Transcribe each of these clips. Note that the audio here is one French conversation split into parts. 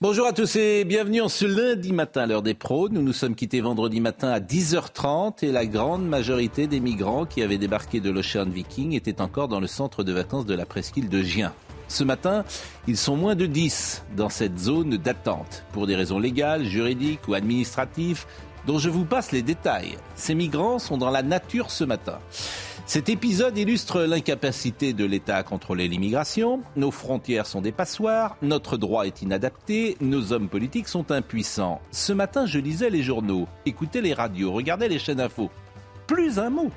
Bonjour à tous et bienvenue en ce lundi matin à l'heure des pros. Nous nous sommes quittés vendredi matin à 10h30 et la grande majorité des migrants qui avaient débarqué de l'Ocean Viking étaient encore dans le centre de vacances de la presqu'île de Gien. Ce matin, ils sont moins de 10 dans cette zone d'attente pour des raisons légales, juridiques ou administratives dont je vous passe les détails. Ces migrants sont dans la nature ce matin. Cet épisode illustre l'incapacité de l'État à contrôler l'immigration. Nos frontières sont des passoires, notre droit est inadapté, nos hommes politiques sont impuissants. Ce matin, je lisais les journaux, écoutais les radios, regardais les chaînes infos. Plus un mot.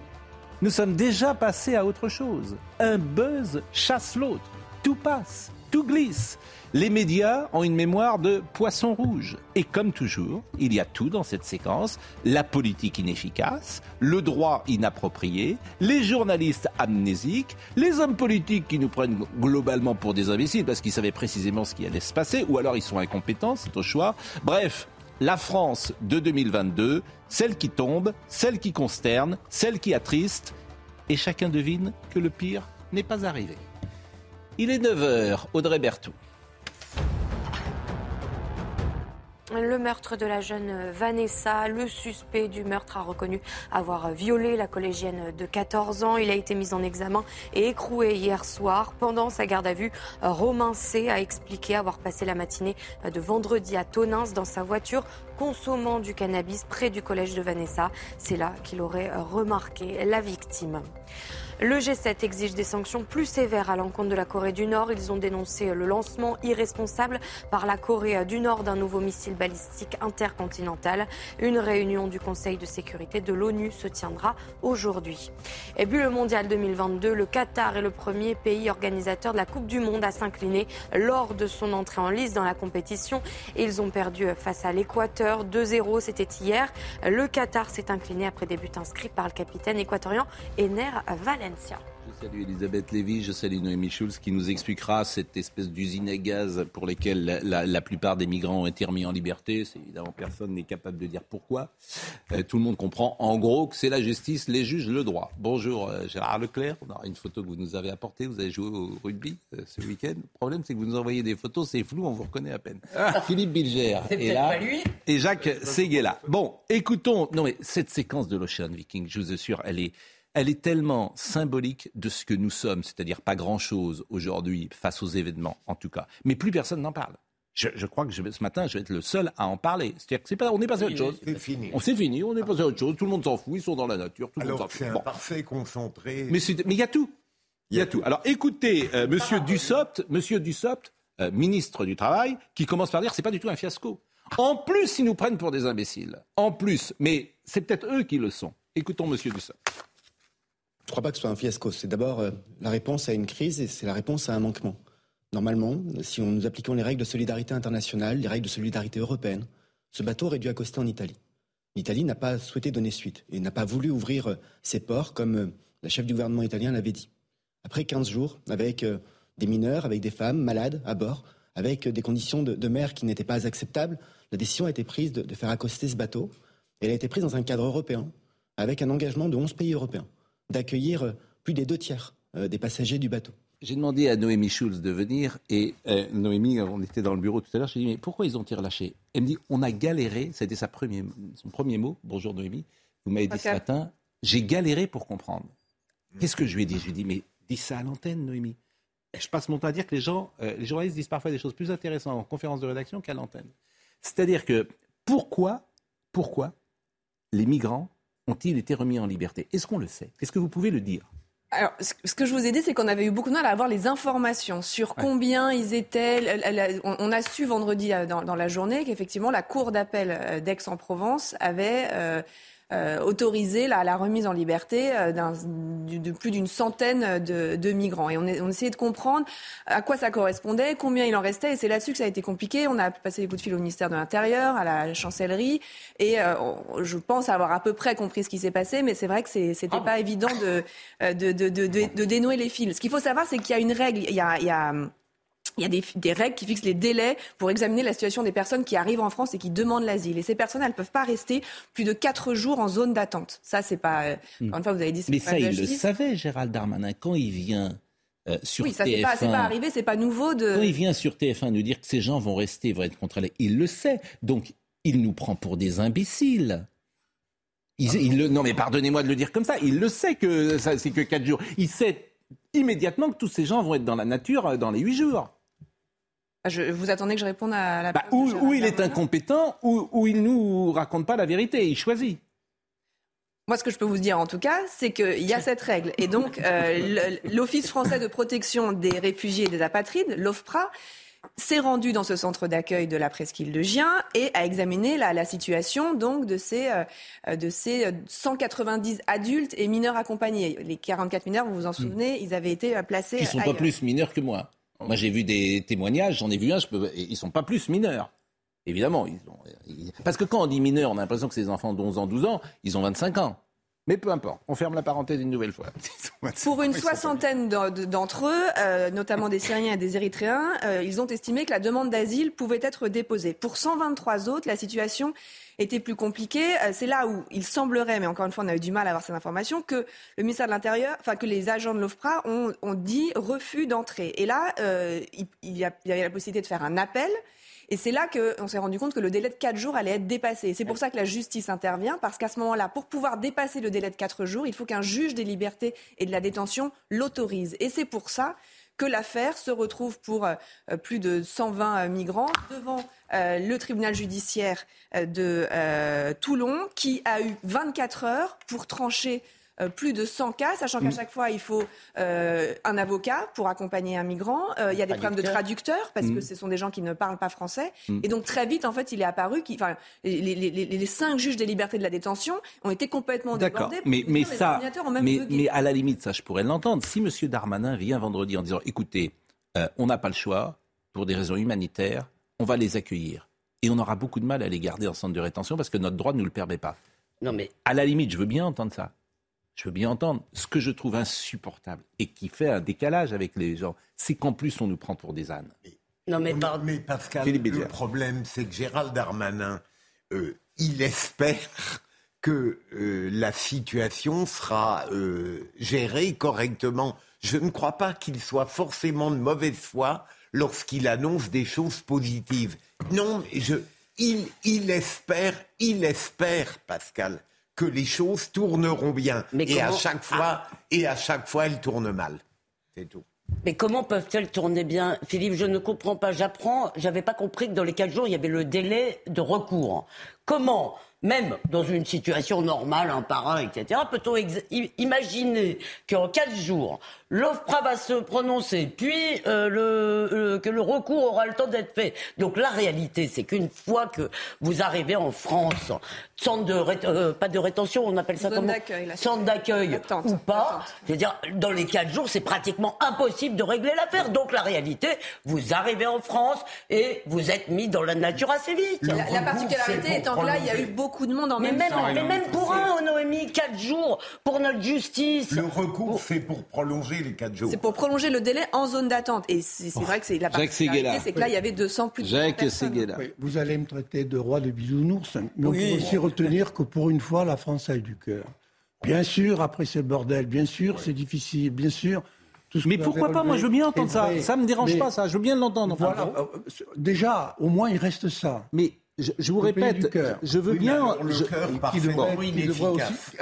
Nous sommes déjà passés à autre chose. Un buzz chasse l'autre. Tout passe, tout glisse. Les médias ont une mémoire de poisson rouge. Et comme toujours, il y a tout dans cette séquence. La politique inefficace, le droit inapproprié, les journalistes amnésiques, les hommes politiques qui nous prennent globalement pour des imbéciles parce qu'ils savaient précisément ce qui allait se passer, ou alors ils sont incompétents, c'est au choix. Bref, la France de 2022, celle qui tombe, celle qui consterne, celle qui attriste, et chacun devine que le pire n'est pas arrivé. Il est 9h, Audrey Berthoud. Le meurtre de la jeune Vanessa, le suspect du meurtre a reconnu avoir violé la collégienne de 14 ans. Il a été mis en examen et écroué hier soir. Pendant sa garde à vue, Romain C. a expliqué avoir passé la matinée de vendredi à Tonins dans sa voiture consommant du cannabis près du collège de Vanessa. C'est là qu'il aurait remarqué la victime. Le G7 exige des sanctions plus sévères à l'encontre de la Corée du Nord. Ils ont dénoncé le lancement irresponsable par la Corée du Nord d'un nouveau missile balistique intercontinental. Une réunion du Conseil de sécurité de l'ONU se tiendra aujourd'hui. Et puis le mondial 2022, le Qatar est le premier pays organisateur de la Coupe du Monde à s'incliner lors de son entrée en lice dans la compétition. Ils ont perdu face à l'Équateur 2-0, c'était hier. Le Qatar s'est incliné après des buts inscrits par le capitaine équatorien Ener Valencia. Je salue Elisabeth Lévy, je salue Noémie Schulz qui nous expliquera cette espèce d'usine à gaz pour laquelle la, la, plupart des migrants ont été remis en liberté. C'est évidemment personne n'est capable de dire pourquoi. Euh, tout le monde comprend en gros que c'est la justice, les juges, le droit. Bonjour euh, Gérard Leclerc, on aura une photo que vous nous avez apportée. Vous avez joué au rugby euh, ce week-end. Le problème c'est que vous nous envoyez des photos, c'est flou, on vous reconnaît à peine. Philippe Bilger est là lui. et Jacques Seguela. Bon, écoutons. Non mais cette séquence de l'Ocean Viking, je vous assure, elle est elle est tellement symbolique de ce que nous sommes, c'est-à-dire pas grand-chose aujourd'hui face aux événements, en tout cas. Mais plus personne n'en parle. Je, crois que ce matin, je vais être le seul à en parler. C'est-à-dire que pas, on est passé à autre chose. C'est fini. On s'est fini, on est passé à autre chose. Tout le monde s'en fout, ils sont dans la nature. Tout le Alors monde c'est un Bon. parfait concentré. Mais il y a tout. Il y a tout. Alors écoutez, euh, Monsieur Dussopt, Monsieur Dussopt, euh, ministre du Travail, qui commence par dire c'est pas du tout un fiasco. En plus, ils nous prennent pour des imbéciles. En plus, mais c'est peut-être eux qui le sont. Écoutons Monsieur Dussopt. Je ne crois pas que ce soit un fiasco. C'est d'abord euh, la réponse à une crise et c'est la réponse à un manquement. Normalement, si nous appliquons les règles de solidarité internationale, les règles de solidarité européenne, ce bateau aurait dû accoster en Italie. L'Italie n'a pas souhaité donner suite et n'a pas voulu ouvrir euh, ses ports comme euh, la chef du gouvernement italien l'avait dit. Après 15 jours, avec des mineurs, avec des femmes malades à bord, avec des conditions de, mer qui n'étaient pas acceptables, la décision a été prise de, de faire accoster ce bateau. Elle a été prise dans un cadre européen, avec un engagement de 11 pays européens, d'accueillir euh, plus des deux tiers euh, des passagers du bateau. J'ai demandé à Noémie Schulz de venir et euh, Noémie, on était dans le bureau tout à l'heure, je lui ai dit mais pourquoi ils ont-ils relâché Elle me dit on a galéré, c'était sa premier, son premier mot, bonjour Noémie, vous m'avez dit ce matin, j'ai galéré pour comprendre. Qu'est-ce que je lui ai dit? Je lui ai dit mais dis ça à l'antenne Noémie. Je passe mon temps à dire que les gens, euh, les journalistes disent parfois des choses plus intéressantes en conférence de rédaction qu'à l'antenne. C'est-à-dire que pourquoi, pourquoi les migrants ont-ils été remis en liberté? Est-ce qu'on le sait? Est-ce que vous pouvez le dire? Alors, ce que je vous ai dit, c'est qu'on avait eu beaucoup de mal à avoir les informations sur combien ils étaient. On a su vendredi euh, dans, la journée qu'effectivement la cour d'appel euh, d'Aix-en-Provence avait euh, euh, autorisé la, la, remise en liberté euh, de plus d'une centaine de, de, migrants. Et on, est, on, essayait de comprendre à quoi ça correspondait, combien il en restait. Et c'est là-dessus que ça a été compliqué. On a passé des coups de fil au ministère de l'Intérieur, à la chancellerie. Et euh, je pense avoir à peu près compris ce qui s'est passé. Mais c'est vrai que c'était ah pas évident de, de, de, de, dénouer les fils. Ce qu'il faut savoir, c'est qu'il y a une règle. Il y a, il y a il y a des, des, règles qui fixent les délais pour examiner la situation des personnes qui arrivent en France et qui demandent l'asile. Et ces personnes, elles ne peuvent pas rester plus de quatre jours en zone d'attente. Ça, c'est pas. Euh, hmm. une fois, vous avez dit. Mais ça, il le savait, Gérald Darmanin, quand il vient. Euh, sur oui, ça c'est pas, pas arrivé, c'est pas nouveau de. Quand il vient sur TF1 nous dire que ces gens vont rester, vont être contrôlés, il le sait. Donc il nous prend pour des imbéciles. Il, il le, non mais pardonnez-moi de le dire comme ça. Il le sait que ça c'est que quatre jours. Il sait immédiatement que tous ces gens vont être dans la nature euh, dans les huit jours. Ah, je, vous attendez que je réponde à la. Bah, ou, il est incompétent, ou, ou il nous raconte pas la vérité. Il choisit. Moi, ce que je peux vous dire en tout cas, c'est qu'il y a cette règle. Et donc, euh, l'Office français de protection des réfugiés et des apatrides, l'OFPRA, s'est rendu dans ce centre d'accueil de la presqu'île de Gien et a examiné la, la situation donc de ces, euh, de ces 190 adultes et mineurs accompagnés. Les 44 mineurs, vous vous en souvenez, ils avaient été placés. Qui sont pas plus mineurs que moi. Moi, j'ai vu des témoignages, j'en ai vu un, je peux... ils sont pas plus mineurs. Évidemment. Ils Parce que quand on dit mineurs, on a l'impression que ces enfants d'11 ans, 12 ans, ils ont 25 ans. Mais peu importe, on ferme la parenthèse une nouvelle fois. Pour une soixantaine d'entre eux, euh, notamment des Syriens et des Érythréens, euh, ils ont estimé que la demande d'asile pouvait être déposée. Pour 123 autres, la situation était plus compliquée. Euh, c'est là où il semblerait, mais encore une fois, on a eu du mal à avoir cette information, que le ministère de l'Intérieur, enfin que les agents de l'OFPRA ont, ont, dit refus d'entrée. Et là, il, il y avait la possibilité de faire un appel. Et c'est là qu'on s'est rendu compte que le délai de 4 jours allait être dépassé. C'est pour ça que la justice intervient, parce qu'à ce moment-là, pour pouvoir dépasser le délai de 4 jours, il faut qu'un juge des libertés et de la détention l'autorise. Et c'est pour ça que l'affaire se retrouve pour euh, plus de 120 euh, migrants devant euh, le tribunal judiciaire de Toulon, qui a eu 24 heures pour trancher euh, plus de 100 cas, sachant qu'à mm. chaque fois, il faut euh, un avocat pour accompagner un migrant. Euh, il y a des problèmes de traducteurs, parce que mm. ce sont des gens qui ne parlent pas français. Mm. Et donc, très vite, en fait, il est apparu que les, cinq juges des libertés de la détention ont été complètement débordés. Mais, mais ça, mais, à la limite, ça, je pourrais l'entendre. Si M. Darmanin vient vendredi en disant, écoutez, on n'a pas le choix, pour des raisons humanitaires, on va les accueillir. Et on aura beaucoup de mal à les garder en centre de rétention parce que notre droit ne nous le permet pas. Non mais à la limite, je veux bien entendre ça je veux bien entendre. Ce que je trouve insupportable et qui fait un décalage avec les gens, c'est qu'en plus on nous prend pour des ânes. Non mais, mais Pascal, le problème c'est que Gérald Darmanin, euh, il espère que euh, la situation sera euh, gérée correctement. Je ne crois pas qu'il soit forcément de mauvaise foi lorsqu'il annonce des choses positives. Non, je, il, il espère, il espère, Pascal, que les choses tourneront bien. et à chaque fois, ah. et à chaque fois, elles tournent mal. C'est tout. Mais comment peuvent-elles tourner bien? Philippe, je ne comprends pas. J'apprends, j'avais pas compris que dans les quatre jours, il y avait le délai de recours. Comment même dans une situation normale, un par un, etc., peut-on imaginer qu'en quatre jours, l'OFPRA va se prononcer, puis euh, le, que le recours aura le temps d'être fait? Donc la réalité, c'est qu'une fois que vous arrivez en France, centre de euh, pas de rétention, on appelle ça Zone comment? Centre d'accueil ou pas. C'est-à-dire dans les quatre jours, c'est pratiquement impossible de régler l'affaire. Donc la réalité, vous arrivez en France et vous êtes mis dans la nature assez vite. La, particularité étant que là, il y a eu beaucoup de monde en mais même, temps. Mais même pour un, Noémie, quatre jours pour notre justice. Le recours, c'est pour prolonger c'est pour prolonger le délai en zone d'attente. Et c'est vrai que c'est la particularité, c'est que là, il y avait 200 plus de Jacques personnes. vous allez me traiter de roi de bisounours, mais on peut aussi retenir que pour une fois, la France a eu du cœur. Bien sûr, après ce bordel, bien sûr, c'est difficile, bien sûr. mais pourquoi pas? Moi, je veux bien entendre ça. Ça me dérange pas, ça. Je veux bien l'entendre. Voilà, euh, déjà, au moins, il reste ça. Mais je, vous répète, je veux bien. je,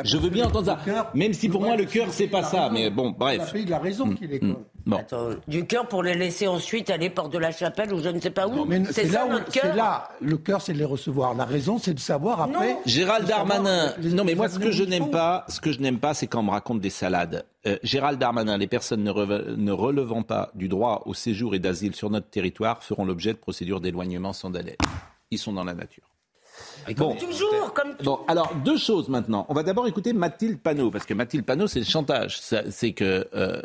je veux bien entendre ça. Même si pour moi le cœur c'est pas ça, mais bon, bref. Il a raison qu'il est. du cœur pour les laisser ensuite aller porte de la chapelle ou je ne sais pas où. C'est là notre cœur. là, le cœur c'est de les recevoir. La raison c'est de savoir après. Gérald Darmanin. Non mais moi ce que je n'aime pas, ce que je n'aime pas, c'est quand on me raconte des salades. Euh, Gérald Darmanin, les personnes ne, relevant pas du droit au séjour et d'asile sur notre territoire feront l'objet de procédures d'éloignement sans délai ils sont dans la nature. Bon, toujours, comme Bon, alors deux choses maintenant. On va d'abord écouter Mathilde Panot, parce que Mathilde Panot, c'est le chantage. C'est que euh,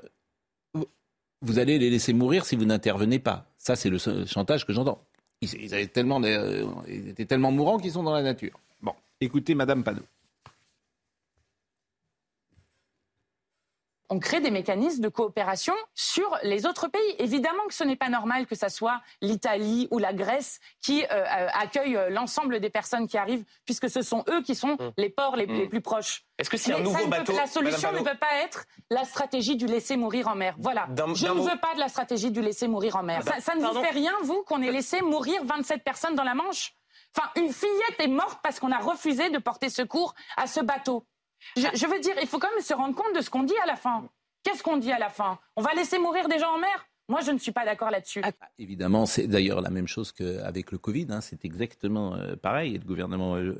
vous allez les laisser mourir si vous n'intervenez pas. Ça, c'est le chantage que j'entends. Ils, ils avaient tellement, euh, ils étaient tellement mourants qu'ils sont dans la nature. Bon, écoutez Madame Panot. On crée des mécanismes de coopération sur les autres pays. Évidemment que ce n'est pas normal que ce soit l'Italie ou la Grèce qui euh, euh, accueillent euh, l'ensemble des personnes qui arrivent, puisque ce sont eux qui sont mmh. les ports les, mmh. plus proches. Est-ce que c'est un nouveau bateau La solution ne peut pas être la stratégie du laisser mourir en mer. Voilà. Je ne veux pas de la stratégie du laisser mourir en mer. Ah bah, ça, ne vous fait rien, vous, qu'on ait laissé mourir 27 personnes dans la Manche? Enfin, une fillette est morte parce qu'on a refusé de porter secours à ce bateau. Je, veux dire, il faut quand même se rendre compte de ce qu'on dit à la fin. Qu'est-ce qu'on dit à la fin? On va laisser mourir des gens en mer? Moi, je ne suis pas d'accord là-dessus. Ah, évidemment, c'est d'ailleurs la même chose qu'avec le Covid. Hein. c'est exactement euh, pareil. le gouvernement euh,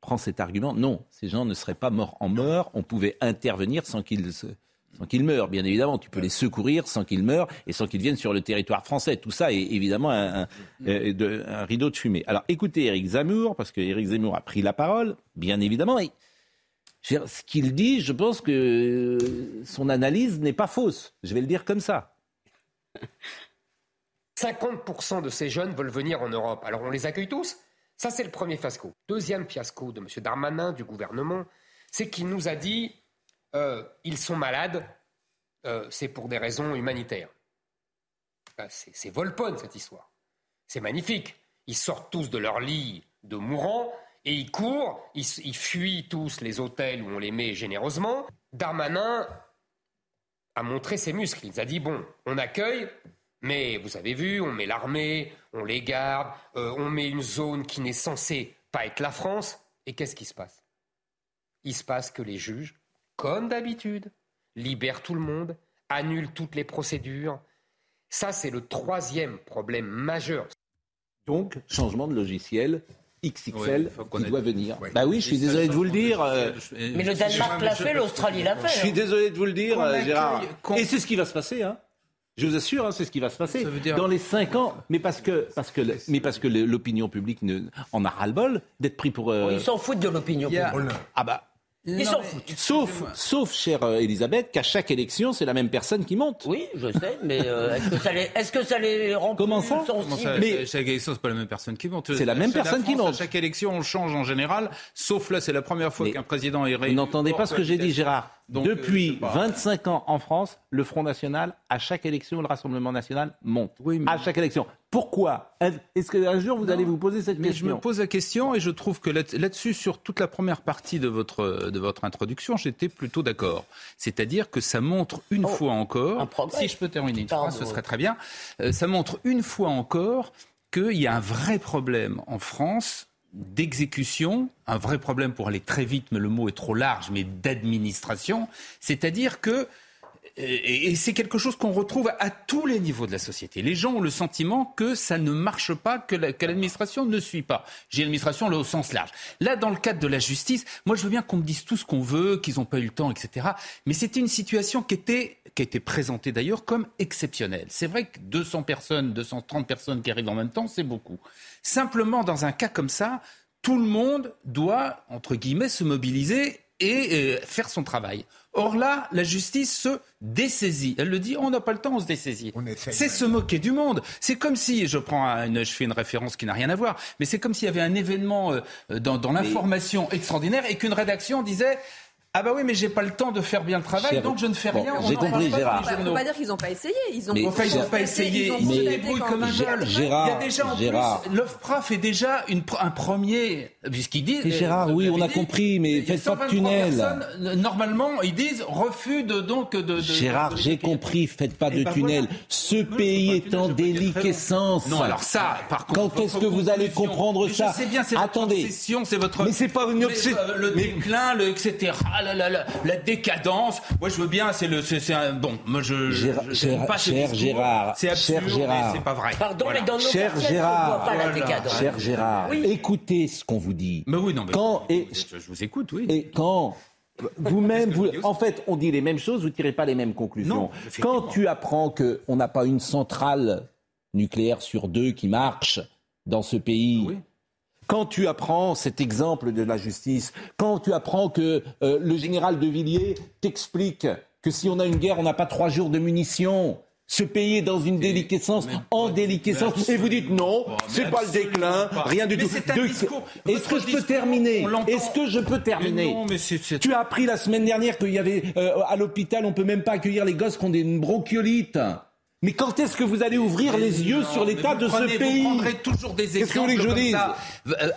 prend cet argument. Non, ces gens ne seraient pas morts en mort. On pouvait intervenir sans qu'ils meurent, bien évidemment. Tu peux les secourir sans qu'ils meurent et sans qu'ils viennent sur le territoire français. Tout ça est évidemment un, un, rideau de fumée. Alors écoutez Éric Zemmour, parce que Éric Zemmour a pris la parole, bien évidemment. Et ce qu'il dit, je pense que euh, son analyse n'est pas fausse. Je vais le dire comme ça. 50% de ces jeunes veulent venir en Europe. Alors on les accueille tous? Ça, c'est le premier fiasco. Deuxième fiasco de M. Darmanin, du gouvernement, c'est qu'il nous a dit euh, ils sont malades, euh, c'est pour des raisons humanitaires. c'est Volpone, cette histoire. C'est magnifique. Ils sortent tous de leur lit de mourants et ils courent, ils, fuient tous les hôtels où on les met généreusement. Darmanin a montré ses muscles. Il a dit bon, on accueille, mais vous avez vu, on met l'armée, on les garde, euh, on met une zone qui n'est censée pas être la France. Et qu'est-ce qui se passe? Il se passe que les juges, comme d'habitude, libèrent tout le monde, annulent toutes les procédures. Ça, c'est le troisième problème majeur. Donc, changement de logiciel, XXL qui doit venir. Bah oui, je suis désolé de vous le dire. Mais le Danemark l'a fait, l'Australie l'a fait. Je suis désolé de vous le dire, Gérard. Et c'est ce qui va se passer. Hein. Je vous assure, hein, c'est ce qui va se passer. Dans les cinq ans, mais parce que, parce que, mais parce que l'opinion publique ne, en a ras-le-bol d'être pris pour. Euh, Ils s'en foutent de l'opinion publique. Ah bah, ils s'en foutent. Sauf, sauf, chère euh, Elisabeth, qu'à chaque élection, c'est la même personne qui monte. Oui, je sais, mais euh, est-ce que ça les, est-ce que ça les rend Comment ça, mais Chaque élection, c'est pas la même personne qui monte. C'est la même personne qui monte. À chaque élection, on change en général, sauf là, c'est la première fois qu'un président est réélu. Vous n'entendez pas ce que j'ai dit, Gérard. Depuis 25 ans en France, le Front National, à chaque élection, le Rassemblement National monte. Oui, À chaque élection. Pourquoi? Est-ce qu'un jour vous allez vous poser cette question Je me pose la question et je trouve que là-dessus, sur toute la première partie de votre, de votre introduction, j'étais plutôt d'accord. C'est-à-dire que ça montre une oh, fois encore, si je peux terminer une phrase, ce serait très bien, euh, ça montre une fois encore qu'il y a un vrai problème en France d'exécution, un vrai problème pour aller très vite, mais le mot est trop large, mais d'administration. C'est-à-dire que et, c'est quelque chose qu'on retrouve à tous les niveaux de la société. Les gens ont le sentiment que ça ne marche pas, que l'administration ne suit pas. J'ai l'administration au sens large. Là, dans le cadre de la justice, moi je veux bien qu'on me dise tout ce qu'on veut, qu'ils n'ont pas eu le temps, etc. Mais c'était une situation qui était, qui a été présentée d'ailleurs comme exceptionnelle. C'est vrai que 200 personnes, 230 personnes qui arrivent en même temps, c'est beaucoup. Simplement, dans un cas comme ça, tout le monde doit, entre guillemets, se mobiliser et euh, faire son travail. Or là, la justice se dessaisit. Elle le dit, on n'a pas le temps, on se dessaisit. C'est se moquer du monde. C'est comme si, je prends une, je fais une référence qui n'a rien à voir, mais c'est comme s'il y avait un événement euh, dans, dans l'information extraordinaire et qu'une rédaction disait ah bah oui, mais j'ai pas le temps de faire bien le travail, donc je ne fais rien. J'ai compris, Gérard. On ne peut pas dire qu'ils n'ont pas essayé. Ils ont, mais, enfin, ils n'ont pas essayé. Ils, se débrouillent comme un jeune. Gérard, Il y a déjà en Gérard. plus, l'OFPRA fait déjà une, un premier, puisqu'ils disent. Mais Gérard, oui, on a compris, mais faites pas de tunnel. Normalement, ils disent refus de donc de. de Gérard, j'ai compris, faites pas de ben tunnel. Ce pays est en déliquescence. Non, alors ça, par contre. Quand est-ce que vous allez comprendre ça bien, c'est votre obsession, c'est votre. Mais c'est pas une obsession. Le déclin, le etc. La décadence. Moi, je veux bien. C'est le, c'est un bon. Moi, je. Gérard, je, pas cher Gérard. C'est absurde, cher Gérard. c'est pas vrai. Pardon, mais dans nos cher Gérard. Pas la décadence. Cher Gérard. Écoutez ce qu'on vous dit. Mais oui, non. Mais quand et je, vous écoute, oui. Et quand vous-même, vous, en fait, on dit les mêmes choses, vous tirez pas les mêmes conclusions. Non, quand tu apprends qu'on n'a pas une centrale nucléaire sur deux qui marche dans ce pays. Oui quand tu apprends cet exemple de la justice, quand tu apprends que euh, le général de Villiers t'explique que si on a une guerre, on n'a pas trois jours de munitions, ce pays est dans une déliquescence, en déliquescence, et vous dites non, c'est pas le déclin, rien du tout. Est-ce que je peux terminer Est-ce que je peux terminer Tu as appris la semaine dernière qu'il y avait euh, à l'hôpital, on peut même pas accueillir les gosses qui ont des bronchiolites. Mais quand est-ce que vous allez ouvrir les yeux sur l'état de ce pays Vous prendrez toujours des exemples que vous voulez que je ça.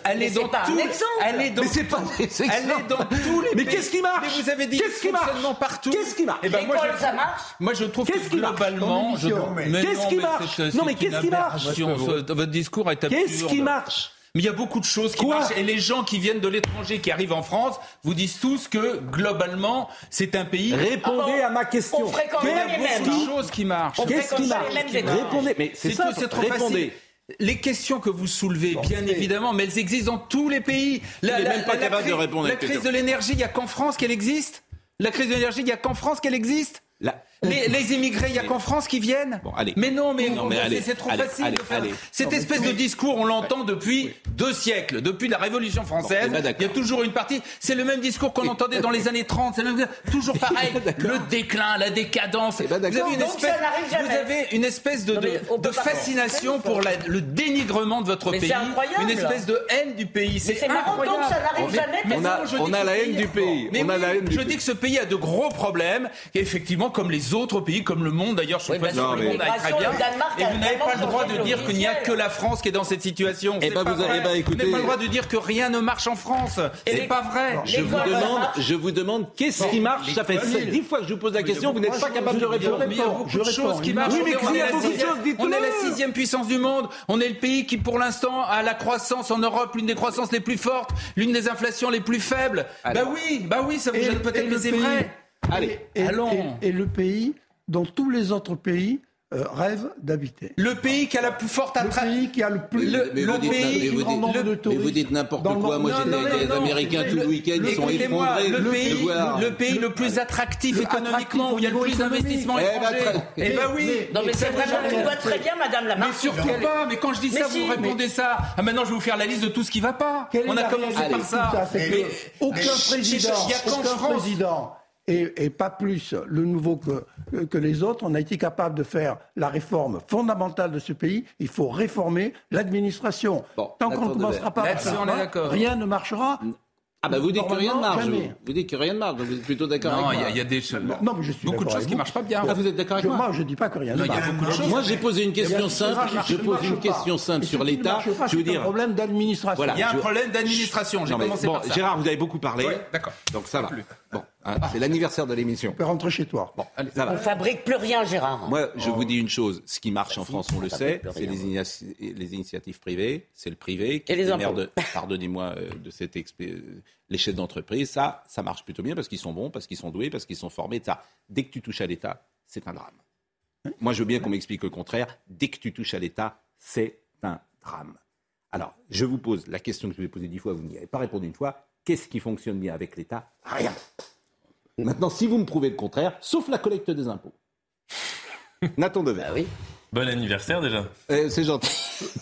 Allez dans pas tout, allez dans, mais c'est pas des allez dans tous les Mais qu'est-ce qui marche Mais vous avez dit qu'est-ce qui marche partout. Qu'est-ce qui marche eh ben, moi, je, ça marche Moi je trouve que globalement, je... qu'est-ce qui marche Non mais qu'est-ce qui marche Votre discours est absurde. Qu'est-ce qui marche mais il y a beaucoup de choses qui marchent. Et les gens qui viennent de l'étranger, qui arrivent en France, vous disent tous que, globalement, c'est un pays... Répondez à ma question. On fréquente Il y a les beaucoup mêmes. de choses qui marchent. Qu'est-ce qui marche Répondez. Mais c'est ça, c'est trop répondez. facile. Les questions que vous soulevez, bien évidemment, mais elles existent dans tous les pays. La, même pas capable de répondre. La crise de l'énergie, il n'y a qu'en France qu'elle existe? La crise de l'énergie, il n'y a qu'en France qu'elle existe? La... Les, les, immigrés, il n'y a qu'en France qui viennent bon, allez. Mais non, mais, non, mais c'est trop allez, facile allez, de faire. Allez. Cette non, espèce de discours, on l'entend depuis oui. deux siècles, depuis la Révolution française. Bon, il y a toujours une partie. C'est le même discours qu'on entendait dans les années 30. C'est même... toujours pareil. le déclin, la décadence. Vous avez, une espèce, vous avez une espèce de, non, de, de fascination pour la, le dénigrement de votre mais pays. Incroyable. Une espèce de haine du pays. C'est incroyable. ça n'arrive jamais. On a, on a la haine du pays. Mais on a la haine je dis que ce pays a de gros problèmes. Et effectivement, comme les autres pays, comme le monde d'ailleurs, je suis pas sûr que le monde aille très bien. Et vous n'avez pas le droit de dire qu'il n'y a que la France qui est dans cette situation. Eh ben, vous avez, bah, écoutez, vous n'avez pas le droit de dire que rien ne marche en France. C'est pas vrai. Je vous demande, je vous demande, qu'est-ce qui marche? Ça fait dix fois que je vous pose la question, vous n'êtes pas capable de répondre. Il y a beaucoup de choses qui marchent. On est la sixième puissance du monde. On est le pays qui, pour l'instant, a la croissance en Europe, l'une des croissances les plus fortes, l'une des inflations les plus faibles. Bah oui, bah oui, ça vous gêne peut-être, mais c'est vrai. Allez, allons. Et le pays dont tous les autres pays euh, rêvent d'habiter. Le pays qui a la plus forte attraction. Le pays qui a le plus le, mais le vous pays dites, mais vous dites, de touristes. Mais vous dites n'importe quoi. Moi, j'étais avec des Américains tout le week-end. Ils sont effondrés. Le, pays, le pays le plus attractif économiquement, où il y a le plus d'investissements étrangers. Eh ben oui. Non, mais c'est vraiment tout va très bien, Madame la Mais surtout pas. Mais quand je dis ça, vous répondez ça. Ah, maintenant, je vais vous faire la liste de tout ce qui va pas. On a commencé par ça. Aucun président et, et, pas plus le nouveau que, que les autres, on a été capable de faire la réforme fondamentale de ce pays. Il faut réformer l'administration. Bon, Tant qu'on ne commencera pas par ça, rien ne marchera. Ah bah vous dites que rien ne marche. Vous. vous dites que rien ne marche, donc vous êtes plutôt d'accord avec moi. Non, il y, a des choses. Non, mais je suis beaucoup de choses qui marchent pas bien. Ah, vous êtes d'accord avec moi Moi, je dis pas que rien ne marche. Moi, j'ai posé une question simple. Je pose une question simple sur l'État. Je veux dire. un problème d'administration. Il y a un problème d'administration. J'ai commencé par ça. Gérard, vous avez beaucoup parlé. D'accord. Donc ça va. Bon, c'est l'anniversaire de l'émission. Tu peux rentrer chez toi. Bon, allez, ça va. On fabrique plus rien, Gérard. Moi, je vous dis une chose. Ce qui marche en France, on le sait, c'est les, initiatives privées, c'est le privé qui Et les de, pardonnez-moi, de cette les chefs d'entreprise. Ça, ça marche plutôt bien parce qu'ils sont bons, parce qu'ils sont doués, parce qu'ils sont formés. Ça, dès que tu touches à l'État, c'est un drame. Moi, je veux bien qu'on m'explique le contraire. Dès que tu touches à l'État, c'est un drame. Alors, je vous pose la question que je vous ai posée dix fois, vous n'y avez pas répondu une fois. Qu'est-ce qui fonctionne bien avec l'État Rien. Maintenant, si vous me prouvez le contraire, sauf la collecte des impôts. Nathan Dever. Ah oui. Bon anniversaire déjà. Euh, c'est gentil.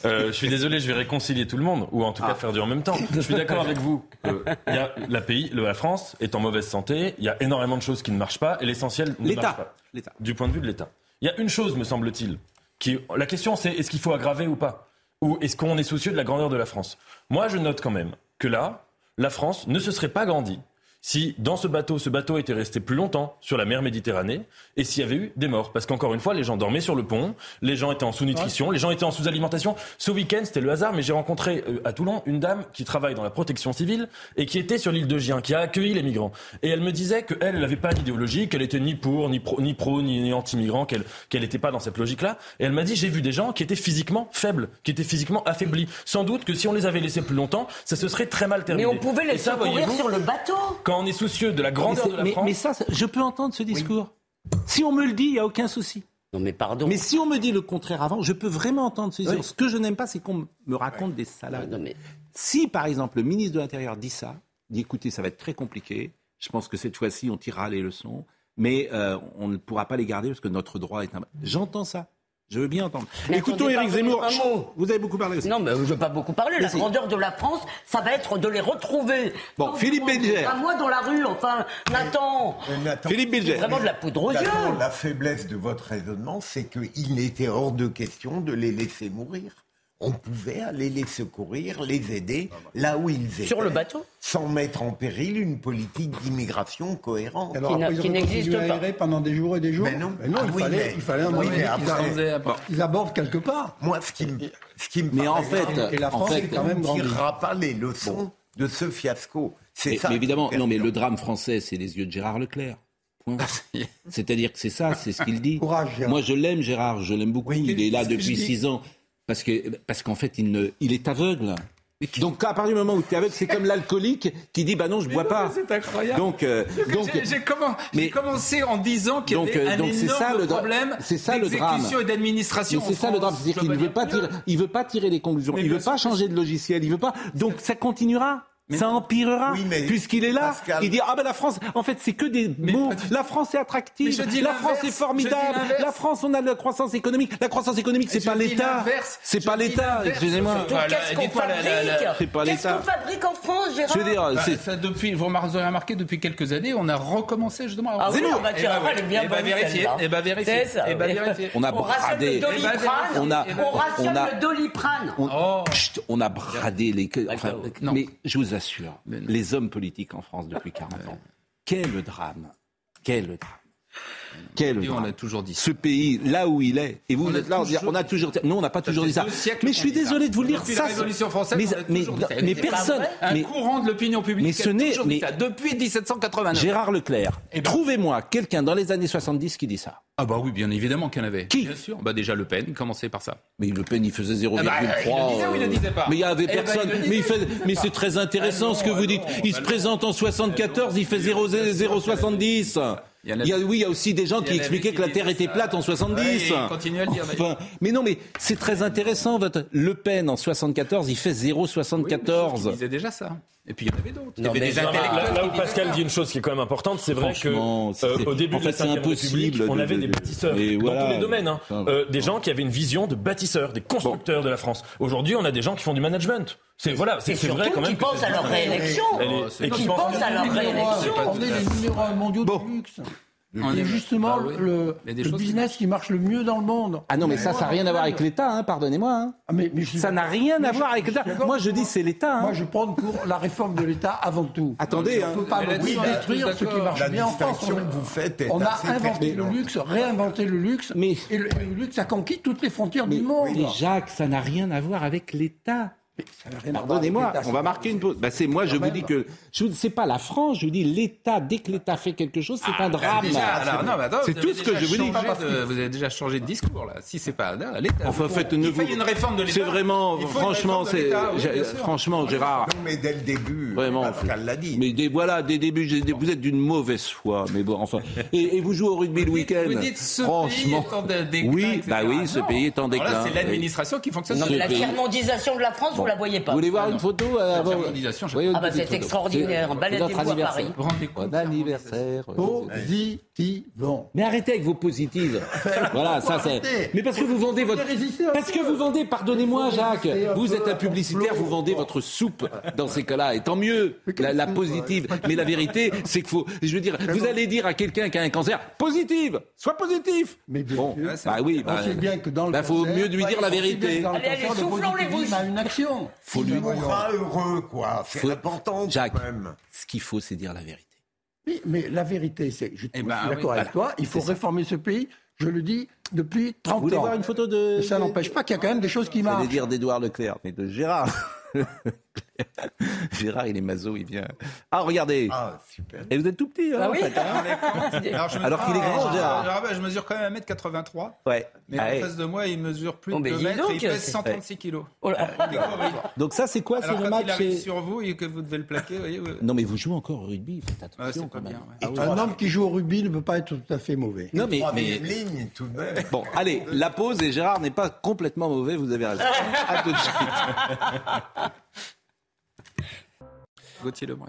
Euh, je suis désolé, je vais réconcilier tout le monde, ou en tout cas ah. faire du en même temps. Je suis d'accord avec vous. Il y a la pays, la France est en mauvaise santé. Il y a énormément de choses qui ne marchent pas, et l'essentiel ne marche pas. L'État. Du point de vue de l'État. Il y a une chose, me semble-t-il, qui la question c'est est-ce qu'il faut aggraver ou pas, ou est-ce qu'on est soucieux de la grandeur de la France? Moi, je note quand même que là, la France ne se serait pas grandie si dans ce bateau, ce bateau était resté plus longtemps sur la mer Méditerranée et s'il y avait eu des morts. Parce qu'encore une fois, les gens dormaient sur le pont, les gens étaient en sous-nutrition, les gens étaient en sous-alimentation. Ce week-end, c'était le hasard, mais j'ai rencontré euh, à Toulon une dame qui travaille dans la protection civile et qui était sur l'île de Gien, qui a accueilli les migrants. Et elle me disait qu'elle, elle n'avait pas d'idéologie, qu'elle était ni pour, ni pro, ni, pro, ni, anti-migrant, qu'elle n'était pas dans cette logique-là. Et elle m'a dit, j'ai vu des gens qui étaient physiquement faibles, qui étaient physiquement affaiblis. Sans doute que si on les avait laissés plus longtemps, ça se serait très mal terminé. Mais on pouvait les secourir sur le bateau. Quand on est soucieux de la grandeur mais de la mais, France. Mais ça, je peux entendre ce discours. Oui. Si on me le dit, il n'y a aucun souci. Non mais pardon. Mais si on me dit le contraire avant, je peux vraiment entendre ce discours. Oui. Ce que je n'aime pas, c'est qu'on me raconte des salades. Non, mais... Si, par exemple, le ministre de l'Intérieur dit ça, dit écoutez, ça va être très compliqué, je pense que cette fois-ci, on tirera les leçons, mais euh, on ne pourra pas les garder parce que notre droit est un... J'entends ça. Je veux bien entendre. Écoutons Éric Zemmour. Vous avez beaucoup parlé aussi. Non, mais je ne veux pas beaucoup parler. La grandeur de la France, ça va être de les retrouver. Bon, Philippe Bilger. À moi dans la rue, enfin, Nathan. Philippe Bilger. C'est vraiment de la poudre aux yeux. La faiblesse de votre raisonnement, c'est qu'il était hors de question de les laisser mourir on pouvait aller les secourir, les aider là où ils étaient. Sur le bateau Sans mettre en péril une politique d'immigration cohérente. Alors, qui, n'existe pas. pendant des jours et des jours mais non, non il, fallait, il, fallait, un moment qu'ils abordent quelque part. Moi, ce qui me, ce qui me mais en fait, et la France en fait, quand même ne tirera pas les leçons de ce fiasco. C'est ça. Mais évidemment, non, mais le drame français, c'est les yeux de Gérard Leclerc. C'est-à-dire que c'est ça, c'est ce qu'il dit. Courage, Moi, je l'aime, Gérard, je l'aime beaucoup. il est là depuis six ans. Parce que parce qu'en fait, il, ne, il est aveugle. Donc à partir du moment où tu es aveugle, c'est comme l'alcoolique qui dit bah non je bois pas. C'est incroyable. Donc euh, donc j'ai comment, commencé en disant qu'il y avait euh, un donc énorme ça, le problème c'est ça le drame et d'administration. C'est ça le drame, c'est-à-dire qu'il ne veut pas tirer, il veut pas tirer les conclusions, il veut pas changer de logiciel, il veut pas. Donc ça continuera ça empirera. Puisqu'il est là, il dit Ah ben la France, en fait, c'est que des mots. La France est attractive, la France est formidable, la France, on a de la croissance économique. La croissance économique, c'est pas l'État. C'est pas l'État, excusez-moi. Qu'est-ce qu'on fabrique C'est pas l'État. Qu'est-ce qu'on fabrique en France, Gérard Je veux dire, bah, ça, depuis, vous avez remarqué, depuis quelques années, on a recommencé justement ah oui, bah, eh bah, elle est bien bonne, vérifier. Et bah vérifier. Et bah vérifier. On a bradé. On a, on a, le doliprane. On a bradé les. Mais je vous assure, les hommes politiques en France depuis 40 ans. Quel drame. Quel drame quel on a toujours dit Ce pays, là où il est, et vous, êtes là, on, a toujours dit, non, on n'a pas toujours dit ça. Mais je suis désolé de vous le dire, ça. La Révolution française, mais, mais, personne. Un courant de l'opinion publique. Mais ce n'est, mais depuis 1789. Gérard Leclerc, eh ben, trouvez-moi quelqu'un dans les années 70 qui dit ça. Ah bah oui, bien évidemment qu'il y en avait. Qui? Bien sûr. Bah déjà Le Pen, commencez par ça. Mais Le Pen, il faisait 0,3. Ah bah, il le disait pas? Mais il y avait eh ben, personne. mais, mais c'est très intéressant ce que vous dites. Il se présente en 74, il fait 0,70. Il y a, oui, il y a aussi des gens qui expliquaient que la Terre était plate en 70. continue à le dire. mais non, mais c'est très intéressant. Votre Le Pen en 74, il fait 0,74. il disait déjà ça. Et puis il y en avait d'autres. Il y avait des. Là, où Pascal dit une chose qui est quand même importante, c'est vrai que euh, au début en fait, de la République, on avait des bâtisseurs dans tous les domaines. Hein. Euh, des gens qui avaient une vision de bâtisseurs, des constructeurs de la France. Aujourd'hui, on a des gens qui font du management. C'est voilà, c'est vrai quand même. Qui pensent à leur réélection. Et qui pensent à leur réélection. On est les numéros mondiaux du luxe. C'est justement bah le, business qui marche le mieux dans le monde. Ah non, mais, ça, ça n'a rien à voir avec l'État, hein, pardonnez-moi. Hein. Ah, mais, ça n'a rien à voir avec l'État. Moi, je dis c'est l'État. Hein. Moi, je prends pour la réforme de l'État avant tout. Attendez, on ne peut pas détruire ce qui marche bien en France. vous faites on a inventé le luxe, réinventé le luxe, mais... et le, luxe a conquis toutes les frontières du monde. Mais Jacques, ça n'a rien à voir avec l'État. Pardonnez-moi, on va marquer une pause. Bah, c'est moi, je vous dis que je sais pas la France, je vous dis l'État. Dès que l'État fait quelque chose, c'est un ah, drame. C'est tout ce que je vous dis. vous avez déjà changé de discours là. Si c'est pas l'État. Enfin, faites une, une réforme de l'État. C'est vraiment, franchement, c'est franchement, Gérard. Non, mais dès le début, vraiment, Pascal l'a dit. Mais des, voilà, des débuts, vous êtes d'une mauvaise foi. Mais bon, enfin, et, vous jouez au rugby le week-end. Vous dites ce franchement, pays est en déclin, oui, bah oui, ce pays est en déclin. C'est l'administration qui fonctionne. La tiers-mondisation de la France, vous la voyez pas. Vous voulez voir une photo avant Ah bah c'est extraordinaire. Baladez-vous à Paris. Bon anniversaire. Positivement. Mais arrêtez avec vos positives. voilà, ça c'est. Mais parce que vous vendez votre. Parce que vous vendez, pardonnez-moi Jacques, vous êtes un publicitaire, vous vendez votre soupe dans ces cas-là. Et tant mieux, la, positive. Mais la vérité, c'est qu'il faut. Je veux dire, vous allez dire à quelqu'un qui a un cancer, positive, sois positif. Mais bon, bah oui, bah, bien que dans le. Bah, faut mieux lui dire la vérité. Allez, allez, soufflons les bouches. une action. Faut lui heureux, quoi. C'est important, Jacques, ce qu'il faut, c'est dire la vérité. Oui, mais la vérité, c'est, je, eh ben, suis d'accord avec toi, il faut réformer ce pays, je le dis depuis 30 ans. Vous voulez voir une photo de... ça n'empêche pas qu'il y a quand même des choses qui marchent. Je dire d'Edouard Leclerc, mais de Gérard. Gérard, il est mazo, il vient. Ah, regardez. Ah, super. Et vous êtes tout petit, hein, ah oui. Fait, hein. Alors, qu'il est grand, Gérard. je mesure quand même 1m83. Ouais. Mais en ah face de moi, il mesure plus de 2 mètres et il pèse 136 kilos. Oh donc ça, c'est quoi Alors, le match il arrive sur vous et que vous devez le plaquer, voyez, Non, mais vous jouez encore au rugby, faites attention quand même. un homme qui joue au rugby ne peut pas être tout à fait mauvais. Non, mais... mais... ligne, tout de même. Bon, allez, la pause et Gérard n'est pas complètement mauvais, vous avez raison. à tout de suite.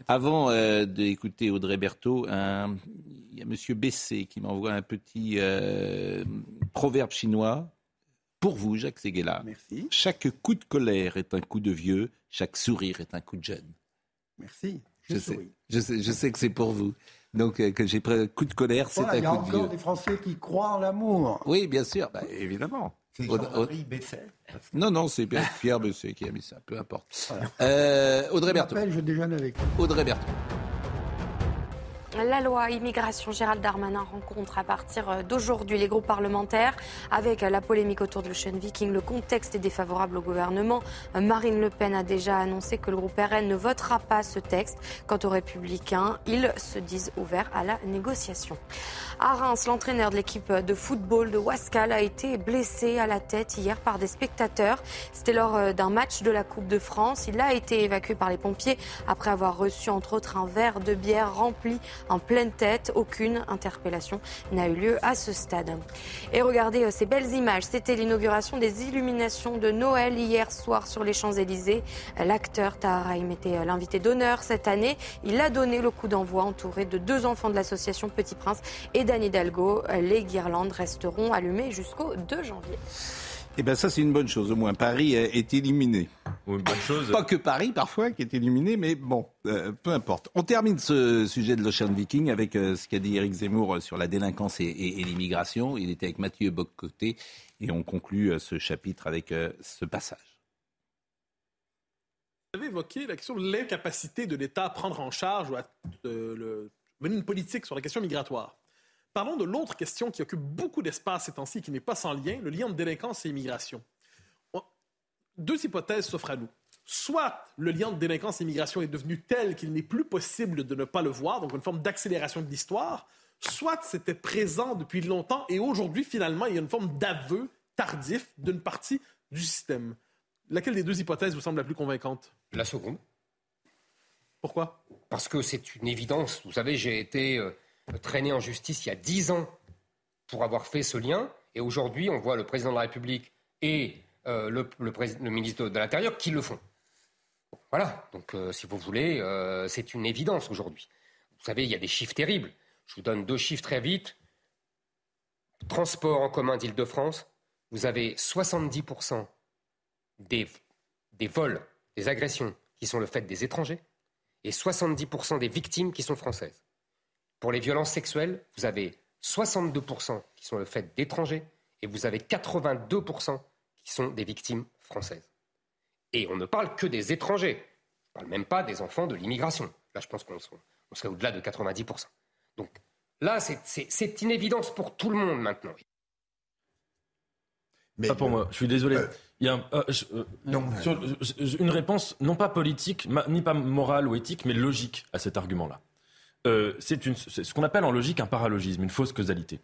Avant euh, d'écouter Audrey Berthaud, il y a M. Bessé qui m'envoie un petit euh, proverbe chinois. Pour vous, Jacques Seguela, Merci. chaque coup de colère est un coup de vieux, chaque sourire est un coup de jeune. Merci. Je, sais, je, sais, je sais que c'est pour vous. Donc, euh, que j'ai pris un coup de colère, c'est Voilà, il y a un coup de encore vieux. des Français qui croient en l'amour. Oui, bien sûr, bah, évidemment. C'est Aud- Jean-Marie Besset. Non, non, c'est Pierre Besset qui a mis ça, peu importe. Euh, Audrey Berthaud. je déjeune avec. Audrey Berthaud. La loi immigration, Gérald Darmanin rencontre à partir d'aujourd'hui les groupes parlementaires avec la polémique autour de l'Ocean Viking. Le contexte est défavorable au gouvernement. Marine Le Pen a déjà annoncé que le groupe RN ne votera pas ce texte. Quant aux républicains, ils se disent ouverts à la négociation. À Reims, l'entraîneur de l'équipe de football de Wascal a été blessé à la tête hier par des spectateurs. C'était lors d'un match de la Coupe de France. Il a été évacué par les pompiers après avoir reçu entre autres un verre de bière rempli en pleine tête. Aucune interpellation n'a eu lieu à ce stade. Et regardez euh, ces belles images. C'était l'inauguration des illuminations de Noël hier soir sur les Champs-Élysées. L'acteur Tahar Rahim était euh, l'invité d'honneur cette année. Il a donné le coup d'envoi entouré de deux enfants de l'association Petit Prince et d'Anne Hidalgo. Les guirlandes resteront allumées jusqu'au 2 janvier. Eh bien, ça, c'est une bonne chose. Au moins, Paris est éliminé. Une bonne chose. Pas que Paris, parfois, qui est éliminé, mais bon, euh, peu importe. On termine ce sujet de l'Ocean Viking avec euh, ce qu'a dit Eric Zemmour euh, sur la délinquance et, et- et l'immigration. Il était avec Mathieu Boccoté et on conclut euh, ce chapitre avec euh, ce passage. Vous avez évoqué la question de l'incapacité de l'État à prendre en charge ou à euh, le- mener une politique sur la question migratoire. Parlons de l'autre question qui occupe beaucoup d'espace ces temps-ci, qui n'est pas sans lien, le lien entre délinquance et immigration. On- Deux hypothèses s'offrent à nous. Soit le lien de délinquance et immigration est devenu tel qu'il n'est plus possible de ne pas le voir, donc une forme d'accélération de l'histoire, soit c'était présent depuis longtemps et aujourd'hui, finalement, il y a une forme d'aveu tardif d'une partie du système. Laquelle des deux hypothèses vous semble la plus convaincante? La seconde. Pourquoi? Parce que c'est une évidence. Vous savez, j'ai été euh, traîné en justice il y a dix ans pour avoir fait ce lien. Et aujourd'hui, on voit le président de la République et euh, le, ministre de l'Intérieur qui le font. Voilà. Donc, euh, si vous voulez, euh, c'est une évidence aujourd'hui. Vous savez, il y a des chiffres terribles. Je vous donne deux chiffres très vite. Transport en commun d'Île-de-France, vous avez 70% des, des vols, des agressions qui sont le fait des étrangers et 70% des victimes qui sont françaises. Pour les violences sexuelles, vous avez 62% qui sont le fait d'étrangers et vous avez 82% qui sont des victimes françaises. Et on ne parle que des étrangers. Je ne parle même pas des enfants de l'immigration. Là, je pense qu'on serait, on au-delà de 90%. Donc là, c'est- une évidence pour tout le monde maintenant. pas pour moi, je suis désolé. Il y a un- euh, je- euh, sur- une réponse non pas politique, ma- ni pas morale ou éthique, mais logique à cet argument-là. Euh, c'est ce qu'on appelle en logique un paralogisme, une fausse causalité.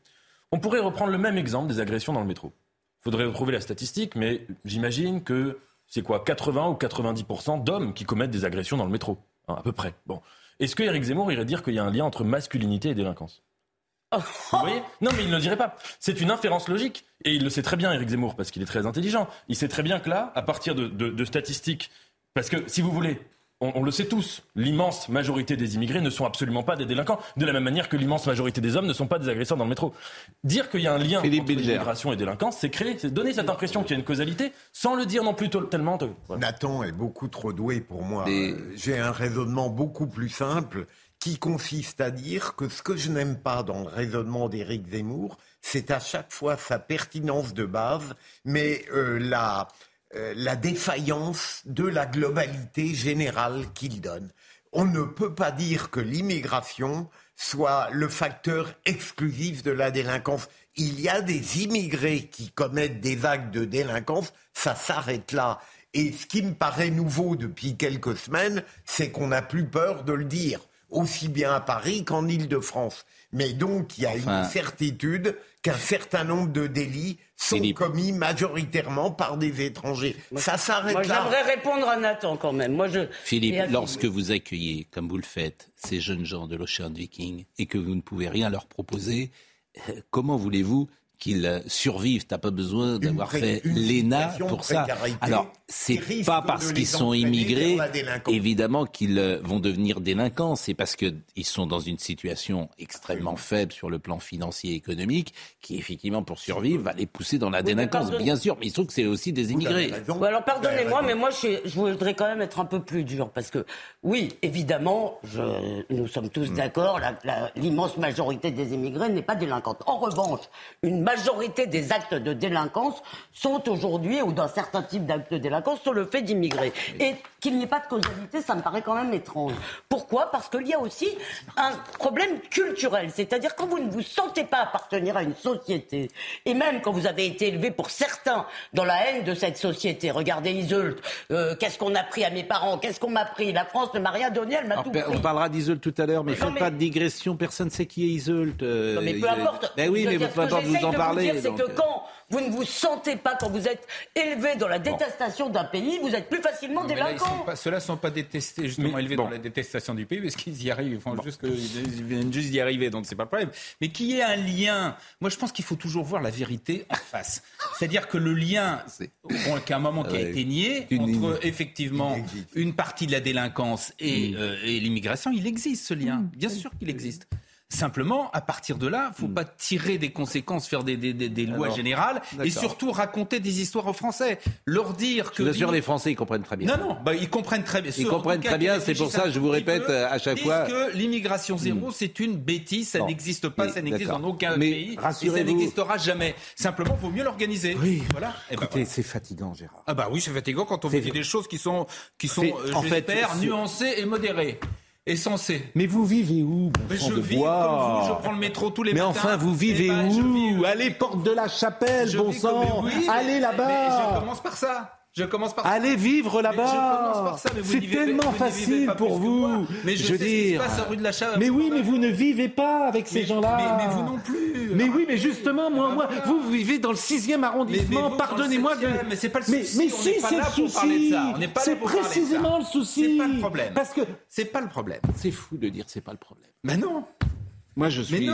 On pourrait reprendre le même exemple des agressions dans le métro. Il faudrait retrouver la statistique, mais j'imagine que c'est quoi 80 ou 90% d'hommes qui commettent des agressions dans le métro, hein, à peu près. Bon, est-ce que Eric Zemmour irait dire qu'il y a un lien entre masculinité et délinquance? Vous voyez? Non, mais il ne le dirait pas. C'est une inférence logique. Et il le sait très bien, Éric Zemmour, parce qu'il est très intelligent. Il sait très bien que là, à partir de, de- de statistiques, parce que si vous voulez, on, on le sait tous, l'immense majorité des immigrés ne sont absolument pas des délinquants, de la même manière que l'immense majorité des hommes ne sont pas des agresseurs dans le métro. Dire qu'il y a un lien entre immigration et délinquance, c'est créer, c'est donner cette impression qu'il y a une causalité, sans le dire non plus tellement. voilà. Nathan est beaucoup trop doué pour moi. Euh, J'ai un raisonnement beaucoup plus simple qui consiste à dire que ce que je n'aime pas dans le raisonnement d'Éric Zemmour, c'est à chaque fois sa pertinence de base, mais euh, la, euh, la défaillance de la globalité générale qu'il donne. On ne peut pas dire que l'immigration soit le facteur exclusif de la délinquance. Il y a des immigrés qui commettent des actes de délinquance, ça s'arrête là. Et ce qui me paraît nouveau depuis quelques semaines, c'est qu'on n'a plus peur de le dire, aussi bien à Paris qu'en Île-de-France. Mais donc, il y a Enfin- une certitude qu'un certain nombre de délits sont commis majoritairement par des étrangers. Ça s'arrête Moi, là. j'aimerais répondre à Nathan quand même. Moi, je... Philippe, à lorsque vous accueillez, comme vous le faites, ces jeunes gens de l'Ocean Viking et que vous ne pouvez rien leur proposer, euh, comment voulez-vous qu'ils survivent? T'as pas besoin d'avoir fait l'ENA pour ça. Alors, c'est pas parce qu'ils sont immigrés, évidemment, qu'ils euh, vont devenir délinquants. C'est parce qu'ils sont dans une situation extrêmement faible sur le plan financier et économique, qui effectivement, pour survivre, va les pousser dans la délinquance, bien sûr. Mais il se trouve que c'est aussi des immigrés. alors pardonnez-moi, mais moi, je, je, voudrais quand même être un peu plus dur, parce que oui, évidemment, je, nous sommes tous hmm. d'accord, l'immense majorité des immigrés n'est pas délinquante. En revanche, une majorité des actes de délinquance sont aujourd'hui, ou d'un certain type d'actes de délinquance, sur le fait d'immigrer. Et qu'il n'y ait pas de causalité, ça me paraît quand même étrange. Pourquoi? Parce qu'il y a aussi un problème culturel. C'est-à-dire quand vous ne vous sentez pas appartenir à une société, et même quand vous avez été élevé pour certains dans la haine de cette société, regardez Iseult, euh, qu'est-ce qu'on a pris à mes parents, qu'est-ce qu'on m'a pris, la France ne m'a rien donné, elle m'a tout pris. On parlera d'Iseult tout à l'heure, mais faites pas de digression, personne ne sait qui est Iseult. Euh, non mais peu importe. Ben oui, mais peu importe, vous en parlez. C'est que euh. quand vous ne vous sentez pas, quand vous êtes élevé dans la détestation d'un pays, vous êtes plus facilement délinquant. Ceux-là ne sont pas détestés, justement, élevés dans la détestation du pays, parce qu'ils y arrivent, ils, font juste ils viennent juste d'y arriver, donc c'est pas le problème. Mais qu'il y ait un lien, moi je pense qu'il faut toujours voir la vérité en face. C'est-à-dire que le lien, qu'à un moment qui a été nié, entre effectivement une partie de la délinquance et, mm. euh, et l'immigration, il existe ce lien. Mm. Bien sûr qu'il existe. Simplement, à partir de là, il ne faut hmm. pas tirer des conséquences, faire des, lois générales et surtout raconter des histoires aux Français. Leur dire que. Bien sûr, les Français, ils comprennent très bien. Non, non, bah, ils comprennent très bien. Ils comprennent très bien, c'est pour ça, je vous répète à chaque fois. que l'immigration zéro, hmm. c'est une bêtise, ça n'existe pas, ça n'existe dans aucun pays. Et ça n'existera jamais. Simplement, il vaut mieux l'organiser. Oui, voilà. Eh ben, Écoutez, c'est fatigant, Gérard. Ah, bah oui, c'est fatigant quand on dit des choses qui sont, qui sont euh, en fait, nuancées et modérées est censé. Mais vous vivez où, bon je vis comme vous, je prends le métro tous les mais matins. Mais enfin, vous vivez eh ben, où Allez, porte de la chapelle, bon sang Allez là-bas je commence par ça je commence par Allez vivre là-bas. C'est tellement facile pour vous. Mais je, veux dire. Se passe rue de la mais oui, mais vous ne vivez pas avec ces gens-là. Mais, vous non plus. Mais oui, mais justement, moi, moi, vous vivez dans le 6e arrondissement. Pardonnez-moi. De... Mais c'est pas le souci. Mais, si, c'est le souci. C'est précisément le souci. C'est pas le problème. Parce que c'est pas le problème. C'est fou de dire c'est pas le problème. Mais non. Moi, je suis.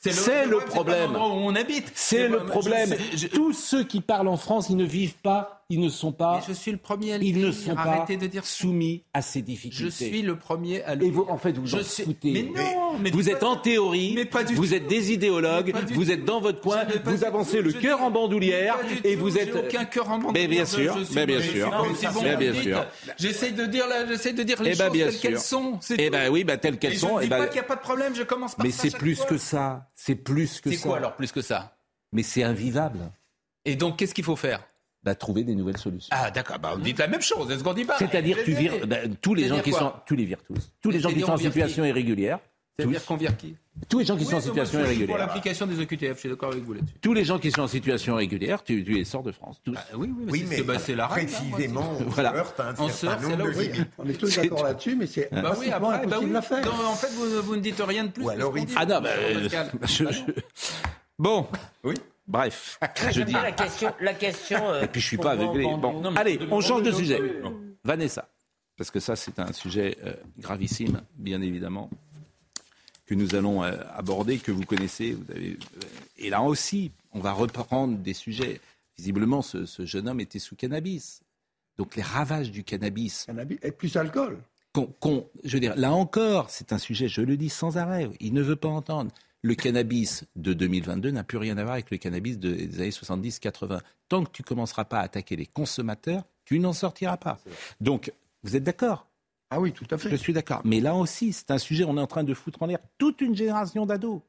C'est le, problème. où on habite. C'est le problème. Tous ceux qui parlent en France, ils ne vivent pas ils ne sont pas. je suis le premier à le Ils ne sont pas de dire soumis à ces difficultés. Je suis le premier à le Et vous, en fait, vous je en foutez. Mais non, mais vous êtes en théorie, mais pas du vous êtes des idéologues, vous êtes dans votre coin, vous avancez le cœur en bandoulière et vous êtes. aucun cœur en bandoulière. Mais bien sûr, mais bien sûr, mais bien sûr. J'essaie de dire, j'essaie de dire les eh ben, choses telles qu'elles sont. Eh ben oui, bah telles qu'elles sont. Je ne dis pas qu'il n'y a pas de problème. Je commence par Mais c'est plus que ça. C'est plus que ça. C'est quoi alors plus que ça? Mais c'est invivable. Et donc, qu'est-ce qu'il faut faire? Bah, trouver des nouvelles solutions. Ah d'accord, bah, on dit la même chose, est-ce qu'on dit pas C'est-à-dire tu vires bah, tous les gens qui sont tous les vire tous, tous les gens qui sont en situation irrégulière. C'est-à-dire qu'on vire qui Tous les gens qui sont en situation irrégulière. Pour l'application des OQTF, je suis d'accord avec vous là-dessus. Tous les gens qui sont en situation irrégulière, tu, tu les sors de France. Tous. Ah, oui, oui, mais, bah, c'est la règle. Hein, précisément, on voilà. heurte un on certain nombre de On est tous d'accord là-dessus, mais c'est bah oui, après, impossible bah à faire. Non, en fait, vous, vous, ne dites rien de plus. Ou alors, ah non, bah, je, je... Bon. Oui. Bref, je dis la question. La question euh, Et puis je suis pas aveuglé. Bon, allez, on change de sujet. Vanessa, parce que ça c'est un sujet euh, gravissime, bien évidemment, que nous allons euh, aborder, que vous connaissez. Vous avez, et là aussi, on va reprendre des sujets. Visiblement, ce, jeune homme était sous cannabis. Donc les ravages du cannabis. Cannabis et plus alcool. je veux dire, là encore, c'est un sujet, je le dis sans arrêt. Il ne veut pas entendre le cannabis de 2022 n'a plus rien à voir avec le cannabis des années 70-80. Tant que tu commenceras pas à attaquer les consommateurs, tu n'en sortiras pas. Donc, vous êtes d'accord? Ah oui, tout à fait. Je suis d'accord. Mais là aussi, c'est un sujet, on est en train de foutre en l'air toute une génération d'ados.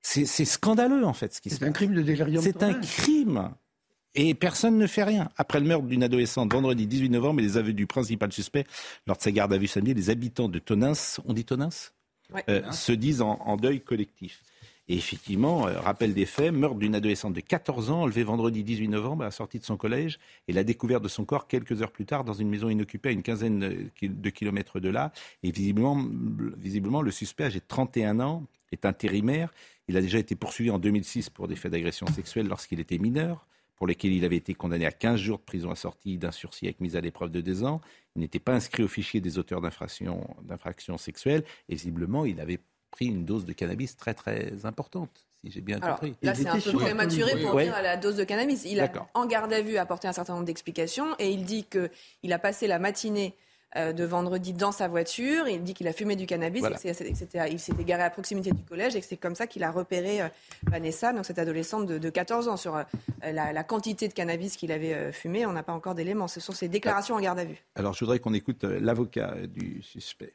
C'est scandaleux, en fait, ce qui se passe. C'est un crime de délirium. C'est un crime. Et personne ne fait rien. Après le meurtre d'une adolescente vendredi 18 novembre et les aveux du principal suspect lors de sa garde à vue samedi, les habitants de Tonins, on dit Tonins? Euh, se disent en, deuil collectif. Et effectivement, euh, rappel des faits, meurtre d'une adolescente de 14 ans, enlevée vendredi 18 novembre à la sortie de son collège, et la découverte de son corps quelques heures plus tard dans une maison inoccupée à une quinzaine de kilomètres de là. Et visiblement, visiblement le suspect, âgé de 31 ans, est intérimaire. Il a déjà été poursuivi en 2006 pour des faits d'agression sexuelle lorsqu'il était mineur pour lesquels il avait été condamné à 15 jours de prison assortie d'un sursis avec mise à l'épreuve de deux ans. Il n'était pas inscrit au fichier des auteurs d'infractions sexuelles et visiblement, il avait pris une dose de cannabis très très importante. si j'ai bien compris. Là, c'est un peu prématuré pour dire à la dose de cannabis. Il a en garde à vue apporté un certain nombre d'explications et il dit qu'il a passé la matinée euh, de vendredi dans sa voiture. Il dit qu'il a fumé du cannabis, il s'était garé à proximité du collège et que c'est comme ça qu'il a repéré euh, Vanessa, donc cette adolescente de, 14 ans, sur euh, la, quantité de cannabis qu'il avait fumé. On n'a pas encore d'éléments. Ce sont ses déclarations en garde à vue. Alors je voudrais qu'on écoute l'avocat du suspect.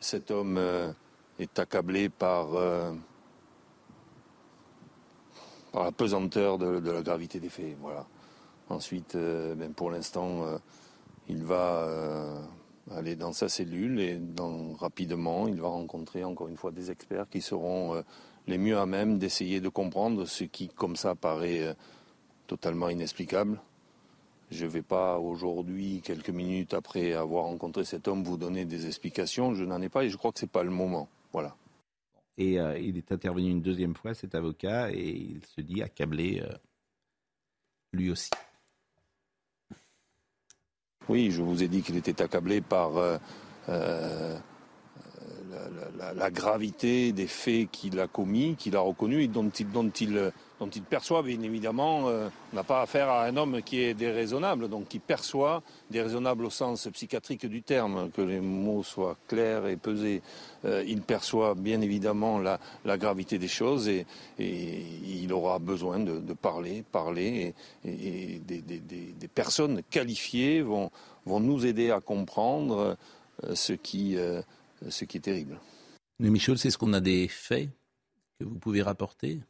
Cet homme est accablé par, par la pesanteur de, la gravité des faits. Voilà. Ensuite, ben, pour l'instant, il va euh, aller dans sa cellule et rapidement, il va rencontrer encore une fois des experts qui seront euh, les mieux à même d'essayer de comprendre ce qui, comme ça, paraît euh, totalement inexplicable. Je ne vais pas aujourd'hui, quelques minutes après avoir rencontré cet homme, vous donner des explications. Je n'en ai pas et je crois que ce n'est pas le moment. Voilà. Et il est intervenu une deuxième fois, cet avocat, et il se dit accablé lui aussi. Oui, je vous ai dit qu'il était accablé par euh, euh, la, gravité des faits qu'il a commis, qu'il a reconnus et dont il, dont il, dont il perçoit, bien évidemment, euh, on n'a pas affaire à un homme qui est déraisonnable, donc qui perçoit, déraisonnable au sens psychiatrique du terme, que les mots soient clairs et pesés. il perçoit bien évidemment la, gravité des choses et, il aura besoin de, parler, parler et, des, personnes qualifiées vont, vont nous aider à comprendre ce qui, ce qui est terrible. Mais Michel, c'est ce qu'on a des faits que vous pouvez rapporter?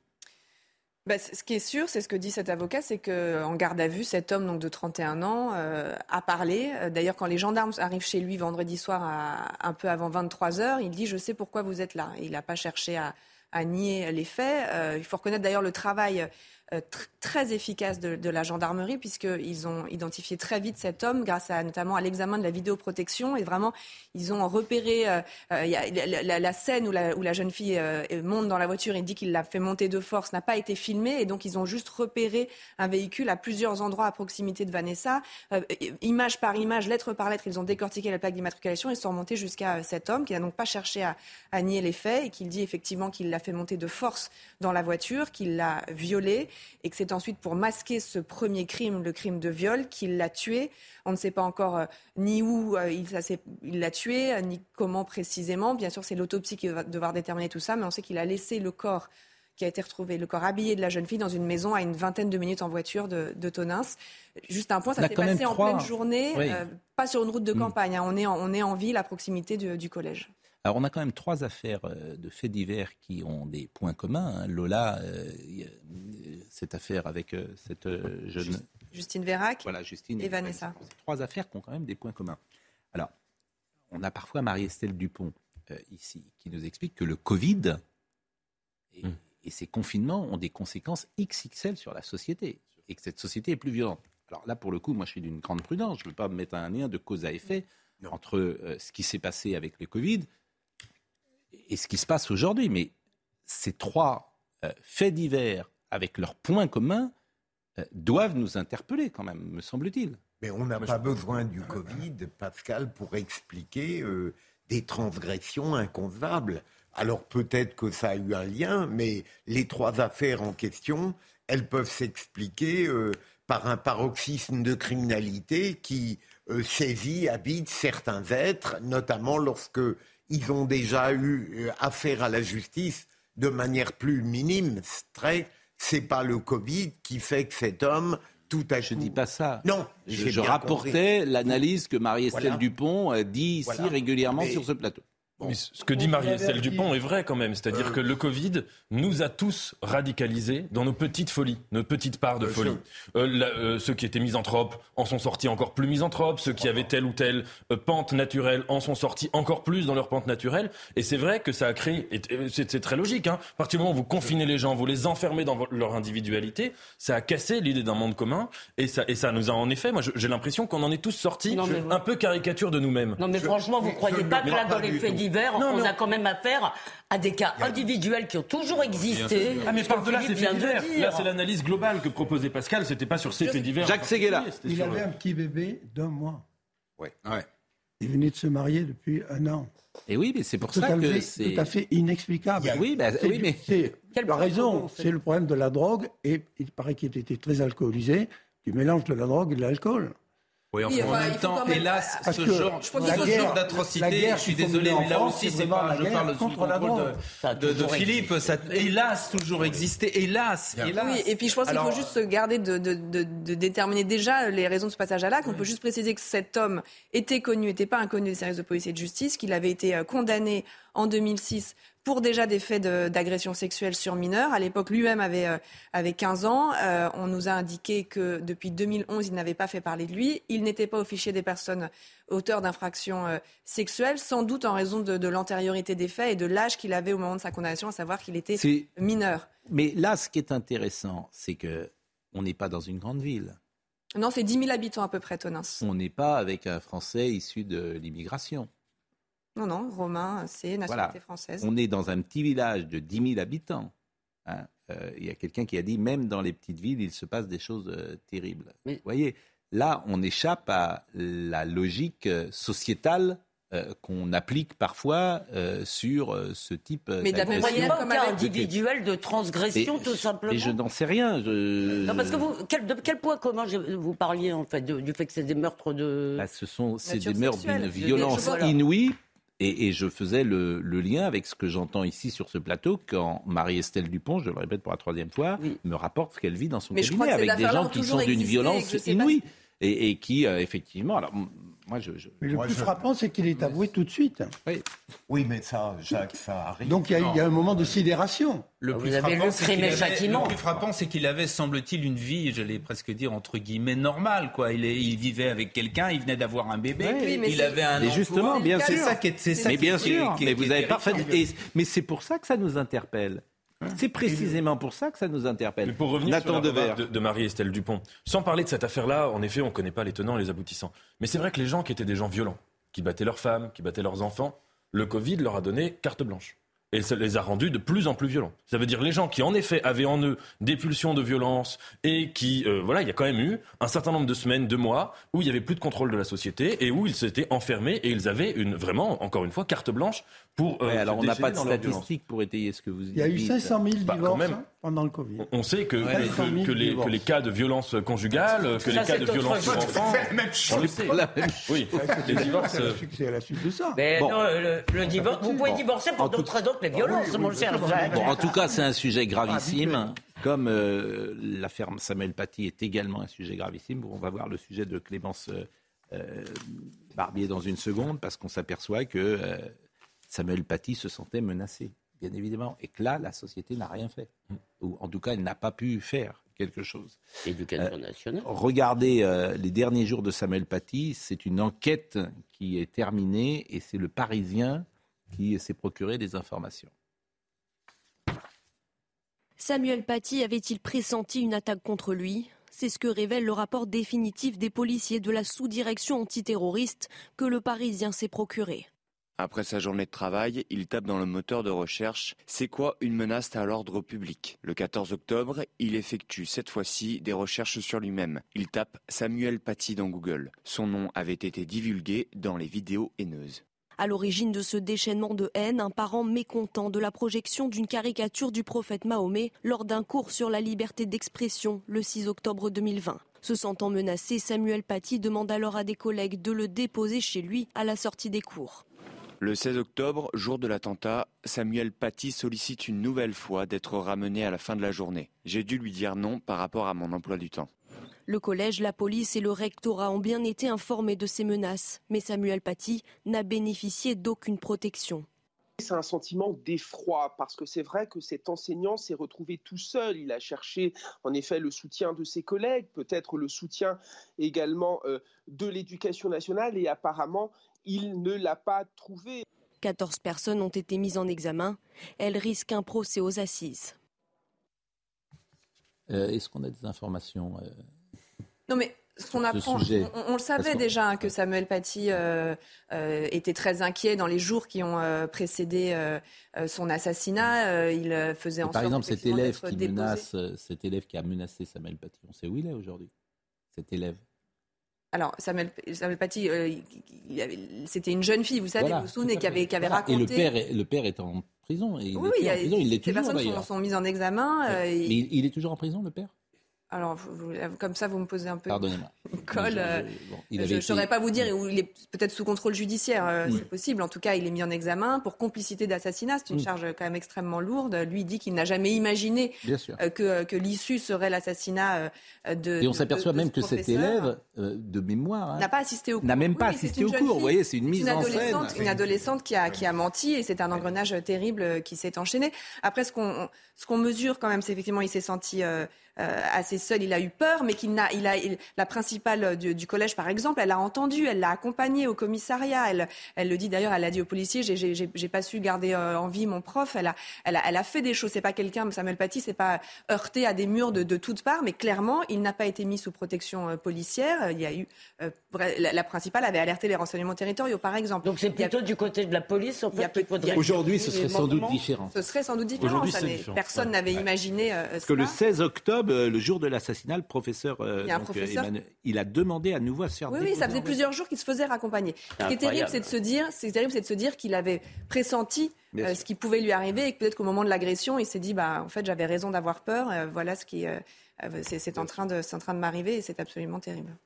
Bah, ce qui est sûr, c'est ce que dit cet avocat, c'est qu'en garde à vue, cet homme donc de 31 ans euh, a parlé. Euh, d'ailleurs, quand les gendarmes arrivent chez lui vendredi soir un peu avant 23 heures, il dit je sais pourquoi vous êtes là. il n'a pas cherché à, nier les faits. Euh, il faut reconnaître d'ailleurs le travail euh, très efficace de, la gendarmerie, puisqu'ils ont identifié très vite cet homme grâce à, notamment à l'examen de la vidéoprotection. Et vraiment, ils ont repéré euh, euh, la, scène où la, jeune fille monte dans la voiture et dit qu'il l'a fait monter de force n'a pas été filmée. Et donc, ils ont juste repéré un véhicule à plusieurs endroits à proximité de Vanessa. image par image, lettre par lettre, ils ont décortiqué la plaque d'immatriculation et sont remontés jusqu'à cet homme qui n'a donc pas cherché à, à nier les faits et qu'il dit effectivement qu'il l'a fait monter de force dans la voiture, qu'il l'a violée et que c'est ensuite pour masquer ce premier crime, le crime de viol, qu'il l'a tué. On ne sait pas encore euh, ni où euh, il l'a tué, euh, ni comment précisément. Bien sûr, c'est l'autopsie qui va devoir déterminer tout ça, mais on sait qu'il a laissé le corps qui a été retrouvé, le corps habillé de la jeune fille dans une maison à une vingtaine de minutes en voiture de, de Tonins. Juste un point, ça s'est passé en pleine journée, pas sur une route de hmm. campagne. Hein. On, est en, on est en ville à proximité du collège. Alors on a quand même trois affaires euh, de faits divers qui ont des points communs. Hein. Lola, euh, cette affaire avec euh, cette jeune... Justine Vérac voilà, Justine et, Vanessa. Trois affaires qui ont quand même des points communs. Alors, on a parfois Marie-Estelle Dupont ici qui nous explique que le Covid et, hmm. et ces confinements ont des conséquences XXL sur la société et que cette société est plus violente. Alors là, pour le coup, moi, je suis d'une grande prudence. Je ne veux pas me mettre un lien de cause à effet entre ce qui s'est passé avec le Covid et ce qui se passe aujourd'hui. Mais ces trois euh, faits divers, avec leurs points communs, euh, doivent nous interpeller quand même, me semble-t-il. Mais on n'a pas besoin du Covid, Pascal, pour expliquer euh, des transgressions inconcevables. Alors peut-être que ça a eu un lien, mais les trois affaires en question, elles peuvent s'expliquer par un paroxysme de criminalité qui saisit, habite certains êtres, notamment lorsque ils ont déjà eu euh, affaire à la justice de manière plus minime. Très, c'est pas le Covid qui fait que cet homme tout à Je ne dis pas ça. Non, je, rapportais l'analyse que Marie-Estelle Dupont euh, dit ici régulièrement sur ce plateau ce que dit Marie-Estelle Dupont est vrai quand même. C'est-à-dire euh. que le Covid nous a tous radicalisés dans nos petites folies, nos petites parts de folie. Euh, euh, ceux qui étaient misanthropes en sont sortis encore plus misanthropes. Ceux qui avaient telle ou telle pente naturelle en sont sortis encore plus dans leur pente naturelle. Et c'est vrai que ça a créé, c'est très logique, hein, à partir du moment où vous confinez les gens, vous les enfermez dans leur individualité, ça a cassé l'idée d'un monde commun. Et ça, et ça nous a en effet, moi j'ai l'impression qu'on en est tous sortis un peu caricature de nous-mêmes. Non mais franchement, vous croyez pas que là dans les faits on a quand même affaire à des cas individuels qui ont toujours existé. Ah, mais par-delà ces faits divers. Là, c'est l'analyse globale que proposait Pascal, c'était pas sur ces faits divers. Jacques Seguela. Il avait un petit bébé d'un mois. Ouais. ouais. Il venait de se marier depuis un an. Et oui, mais c'est pour ça que c'est tout à fait inexplicable. Oui, bah, oui mais quelle raison C'est le problème de la drogue et il paraît qu'il était très alcoolisé. Du mélange de la drogue et de l'alcool. Oui, en même temps, hélas, ce genre, genre d'atrocité, je suis désolé, mais là aussi, c'est pas, je parle sous le de, de, Philippe, ça hélas toujours existé, hélas, hélas. Oui, et puis je pense qu'il faut juste se garder de, de, déterminer déjà les raisons de ce passage à l'acte. On peut juste préciser que cet homme était connu, n'était pas inconnu des services de police et de justice, qu'il avait été euh, condamné en 2006 pour déjà des faits d'agression sexuelle sur mineurs. À l'époque, lui-même avait, euh, avait 15 ans. Euh, on nous a indiqué que depuis 2011, il n'avait pas fait parler de lui. Il n'était pas au fichier des personnes auteurs d'infractions euh, sexuelles, sans doute en raison de, de l'antériorité des faits et de l'âge qu'il avait au moment de sa condamnation, à savoir qu'il était mineur. Mais là, ce qui est intéressant, c'est que on n'est pas dans une grande ville. Non, c'est 10 000 habitants à peu près, Tonins. On n'est pas avec un Français issu de l'immigration. Non, non, Romain, c'est nationalité française. On est dans un petit village de 10 000 habitants. Hein. Euh, il y a quelqu'un qui a dit, même dans les petites villes, il se passe des choses euh, terribles. Vous voyez, là, on échappe à la logique euh, sociétale qu'on applique parfois sur ce type Mais même manière, comme cas individuel de transgression, tout simplement. Mais je n'en sais rien. Non, parce que vous, quel, de quel point commun vous parliez en fait du fait que c'est des meurtres de. Bah, ce sont c'est des meurtres d'une violence inouïe et, je faisais le, lien avec ce que j'entends ici sur ce plateau quand Marie-Estelle Dupont, je le répète pour la troisième fois, me rapporte ce qu'elle vit dans son cabinet avec des gens qui sont d'une violence inouïe et, qui, euh, effectivement, alors moi, je, Mais le plus frappant, c'est qu'il est avoué tout de suite. Oui, oui mais ça, Jacques, ça arrive. Donc il y, a un moment de sidération. Le plus, frappant, c'est le plus frappant, c'est qu'il avait, semble-t-il, une vie, je l'ai presque dire, entre guillemets, normale. Quoi. Il, est, il vivait avec quelqu'un, il venait d'avoir un bébé, il avait un Et justement, bien sûr. C'est ça qui est, c'est ça mais bien sûr, mais vous avez parfait. mais c'est pour ça que ça nous interpelle. C'est précisément pour ça que ça nous interpelle. pour revenir sur la de, de Marie-Estelle Dupont, sans parler de cette affaire-là, en effet, on ne connaît pas les tenants et les aboutissants. Mais c'est vrai que les gens qui étaient des gens violents, qui battaient leurs femmes, qui battaient leurs enfants, le Covid leur a donné carte blanche. Et ça les a rendus de plus en plus violents. Ça veut dire les gens qui, en effet, avaient en eux des pulsions de violence et qui, euh, voilà, il y a quand même eu un certain nombre de semaines, de mois, où il y avait plus de contrôle de la société et où ils s'étaient enfermés et ils avaient une, vraiment, encore une fois, carte blanche pour. Euh, alors on n'a pas de statistiques pour étayer ce que vous dites. Il y a eu 500 000 bah, divorces hein, pendant le Covid. On sait que, que, les, que, les, cas de violence conjugale, que les cas de violence sur enfants. C'est la même chose. Oui, les divorces. C'est à la suite de ça. Mais non, le, divorce, vous pouvez divorcer pour d'autres raisons que les violences, mon cher Bon, en tout cas, c'est un sujet gravissime. Comme euh, l'affaire Samuel Paty est également un sujet gravissime, on va voir le sujet de Clémence euh, Barbier dans une seconde, parce qu'on s'aperçoit que Samuel Paty se sentait menacé, bien évidemment, et que là, la société n'a rien fait. Ou en tout cas, elle n'a pas pu faire quelque chose. Éducation euh, nationale. regardez euh, les derniers jours de Samuel Paty, c'est une enquête qui est terminée et c'est le Parisien qui s'est procuré des informations. Samuel Paty avait-il pressenti une attaque contre lui? C'est ce que révèle le rapport définitif des policiers de la sous-direction antiterroriste que le Parisien s'est procuré. Après sa journée de travail, il tape dans le moteur de recherche C'est quoi une menace à l'ordre public? Le 14 octobre, il effectue cette fois-ci des recherches sur lui-même. Il tape Samuel Paty dans Google. Son nom avait été divulgué dans les vidéos haineuses. À l'origine de ce déchaînement de haine, un parent mécontent de la projection d'une caricature du prophète Mahomet lors d'un cours sur la liberté d'expression le 6 octobre 2020. Se sentant menacé, Samuel Paty demande alors à des collègues de le déposer chez lui à la sortie des cours. Le 16 octobre, jour de l'attentat, Samuel Paty sollicite une nouvelle fois d'être ramené à la fin de la journée. J'ai dû lui dire non par rapport à mon emploi du temps. Le collège, la police et le rectorat ont bien été informés de ces menaces, mais Samuel Paty n'a bénéficié d'aucune protection. C'est un sentiment d'effroi parce que c'est vrai que cet enseignant s'est retrouvé tout seul. Il a cherché en effet le soutien de ses collègues, peut-être le soutien également euh, de l'éducation nationale et apparemment il ne l'a pas trouvé. 14 personnes ont été mises en examen. Elles risquent un procès aux assises. Euh, est-ce qu'on a des informations euh, Non, mais ce qu'on apprend, on, le savait déjà hein, que Samuel Paty euh, était très inquiet dans les jours qui ont précédé son assassinat. il faisait en Par exemple, cet élève qui menace, cet élève qui a menacé Samuel Paty, on sait où il est aujourd'hui. Cet élève. Alors, Samuel, Samuel Paty, euh, c'était une jeune fille, vous savez, vous vous souvenez, qui avait, qui avait raconté. Et le père, est, le père est en prison. Et il oui, est en prison, il est toujours. Ces personnes sont, sont, mises en examen. Euh, Mais il est toujours en prison, le père? Alors, comme ça, vous me posez un peu Pardonnez-moi. colle. je ne saurais pas vous dire, il est peut-être sous contrôle judiciaire, euh, c'est possible. En tout cas, il est mis en examen pour complicité d'assassinat. C'est une charge quand même extrêmement lourde. Lui dit qu'il n'a jamais imaginé euh, que, que l'issue serait l'assassinat euh, de. Et on s'aperçoit même que cet élève, de mémoire, hein, n'a pas assisté au cours. N'a même pas assisté au cours. Vous voyez, c'est une mise en scène. Une adolescente qui a, qui a menti et c'est un engrenage terrible qui s'est enchaîné. Après, ce qu'on ce qu'on mesure quand même, c'est effectivement, il s'est senti euh, assez seul, il a eu peur, mais qu'il n'a, il a, la principale du, collège, par exemple, elle l'a entendu, elle l'a accompagné au commissariat. Elle, elle le dit d'ailleurs, elle a dit au policier, j'ai, j'ai, pas su garder euh, en vie mon prof. Elle a, elle a, elle a fait des choses. C'est pas quelqu'un, Samuel Paty, c'est pas heurté à des murs de, de toutes parts, mais clairement, il n'a pas été mis sous protection euh, policière. Il y a eu, la, principale avait alerté les renseignements territoriaux, par exemple. Donc c'est plutôt du côté de la police. En fait, Aujourd'hui, ce serait sans doute différent. Ce serait sans doute différent. Personne n'avait imaginé. Parce que le 16 octobre euh, le jour de l'assassinat, le professeur, euh, il, euh, il, a demandé à nouveau à se faire Oui, oui ça faisait plusieurs jours qu'il se faisait raccompagner. Ce qui est terrible, c'est de se dire, c'est terrible, c'est de se dire qu'il avait pressenti ce qui pouvait lui arriver et que peut-être qu'au moment de l'agression, il s'est dit, bah, en fait, j'avais raison d'avoir peur. voilà ce qui, c'est en train de, en train de m'arriver et c'est absolument terrible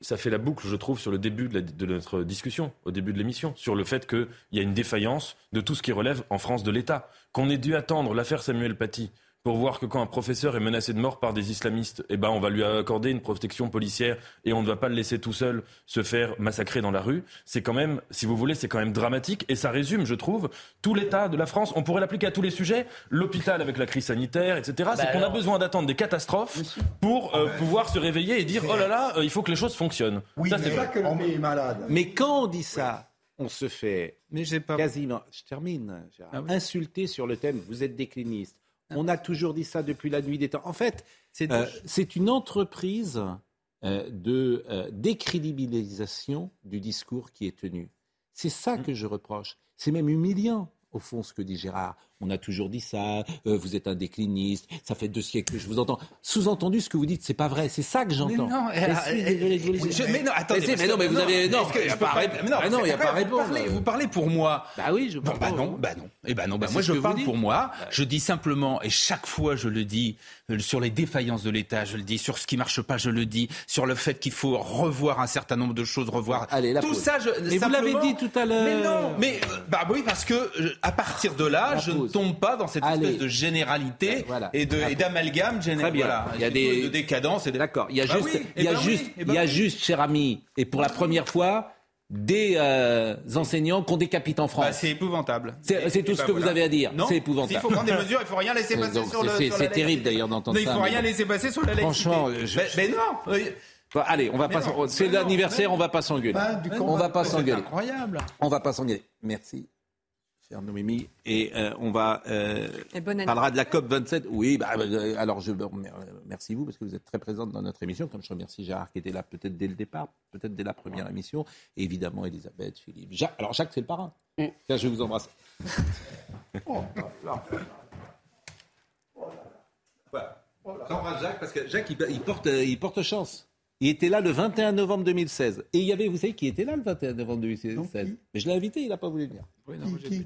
ça fait la boucle, je trouve, sur le début de, de notre discussion, au début de l'émission, sur le fait qu'il y a une défaillance de tout ce qui relève en France de l'État. Qu'on ait dû attendre l'affaire Samuel Paty pour voir que quand un professeur est menacé de mort par des islamistes, eh ben on va lui accorder une protection policière et on ne va pas le laisser tout seul se faire massacrer dans la rue. C'est quand même, si vous voulez, c'est quand même dramatique et ça résume, je trouve, tout l'état de la France. On pourrait l'appliquer à tous les sujets. L'hôpital avec la crise sanitaire, etc. c'est bah qu'on a besoin d'attendre des catastrophes pour euh, pouvoir se réveiller et dire oh là là, euh, il faut que les choses fonctionnent. Oui, ça, c'est vrai que l'homme est malade. Mais quand on dit ça, on se fait mais j'ai pas... quasiment, je termine, ah insulter sur le thème, vous êtes décliniste on a toujours dit ça depuis la nuit des temps. En fait, c'est euh, une entreprise euh, de euh, décrédibilisation du discours qui est tenu. C'est ça mm. que je reproche. C'est même humiliant, au fond, ce que dit Gérard on a toujours dit ça, euh, vous êtes un décliniste, ça fait deux siècles que je vous entends. Sous-entendu, ce que vous dites, c'est pas vrai, c'est ça que j'entends. Mais non, attendez, mais, non, mais vous avez, non, je peux pas, non, non, il n'y a pas répondre. Vous parlez pour moi. Bah oui, je. Bon, bah non, bah non. Eh ben non, bah moi je parle pour moi. Je dis simplement, et chaque fois je le dis, euh, sur les défaillances de l'État, je le dis, sur ce qui marche pas, je le dis, sur le fait qu'il faut revoir un certain nombre de choses, revoir. Allez, tout ça, je. Mais vous l'avez dit tout à l'heure. Mais non, mais bah oui, parce que à partir de là, je tombe pas dans cette espèce de généralité et d'amalgame général. Il y a des de décadence et d'accord. Il y a bah juste, il y a ben juste, ben il y a juste, cher ami, et pour la première fois, des euh, enseignants qu'on décapite en France. Bah, c'est épouvantable. C'est tout ce bah que vous avez à dire. C'est épouvantable. Il faut prendre des mesures, il faut rien laisser passer sur le. C'est terrible d'ailleurs d'entendre ça. Il faut rien laisser passer sur la laïcité. Franchement, mais non. allez, on va pas. C'est l'anniversaire, on va pas s'engueuler. On va pas s'engueuler. Incroyable. On va pas s'engueuler. Merci cher Noémie. Et euh, on va euh, parlera de la COP 27. Oui, bah, euh, alors je merci vous parce que vous êtes très présente dans notre émission. Comme je remercie Gérard qui était là peut-être dès le départ, peut-être dès la première émission, et évidemment Elisabeth, Philippe. Jacques, alors Jacques c'est le parrain. Mm. Tiens, je vais vous embrasser. oh, J'embrasse Jacques parce que Jacques il, porte, il porte chance. Il était là le 21 novembre 2016. Et il y avait, vous savez qui était là le 21 novembre 2016 Mais je l'ai invité, il n'a pas voulu venir.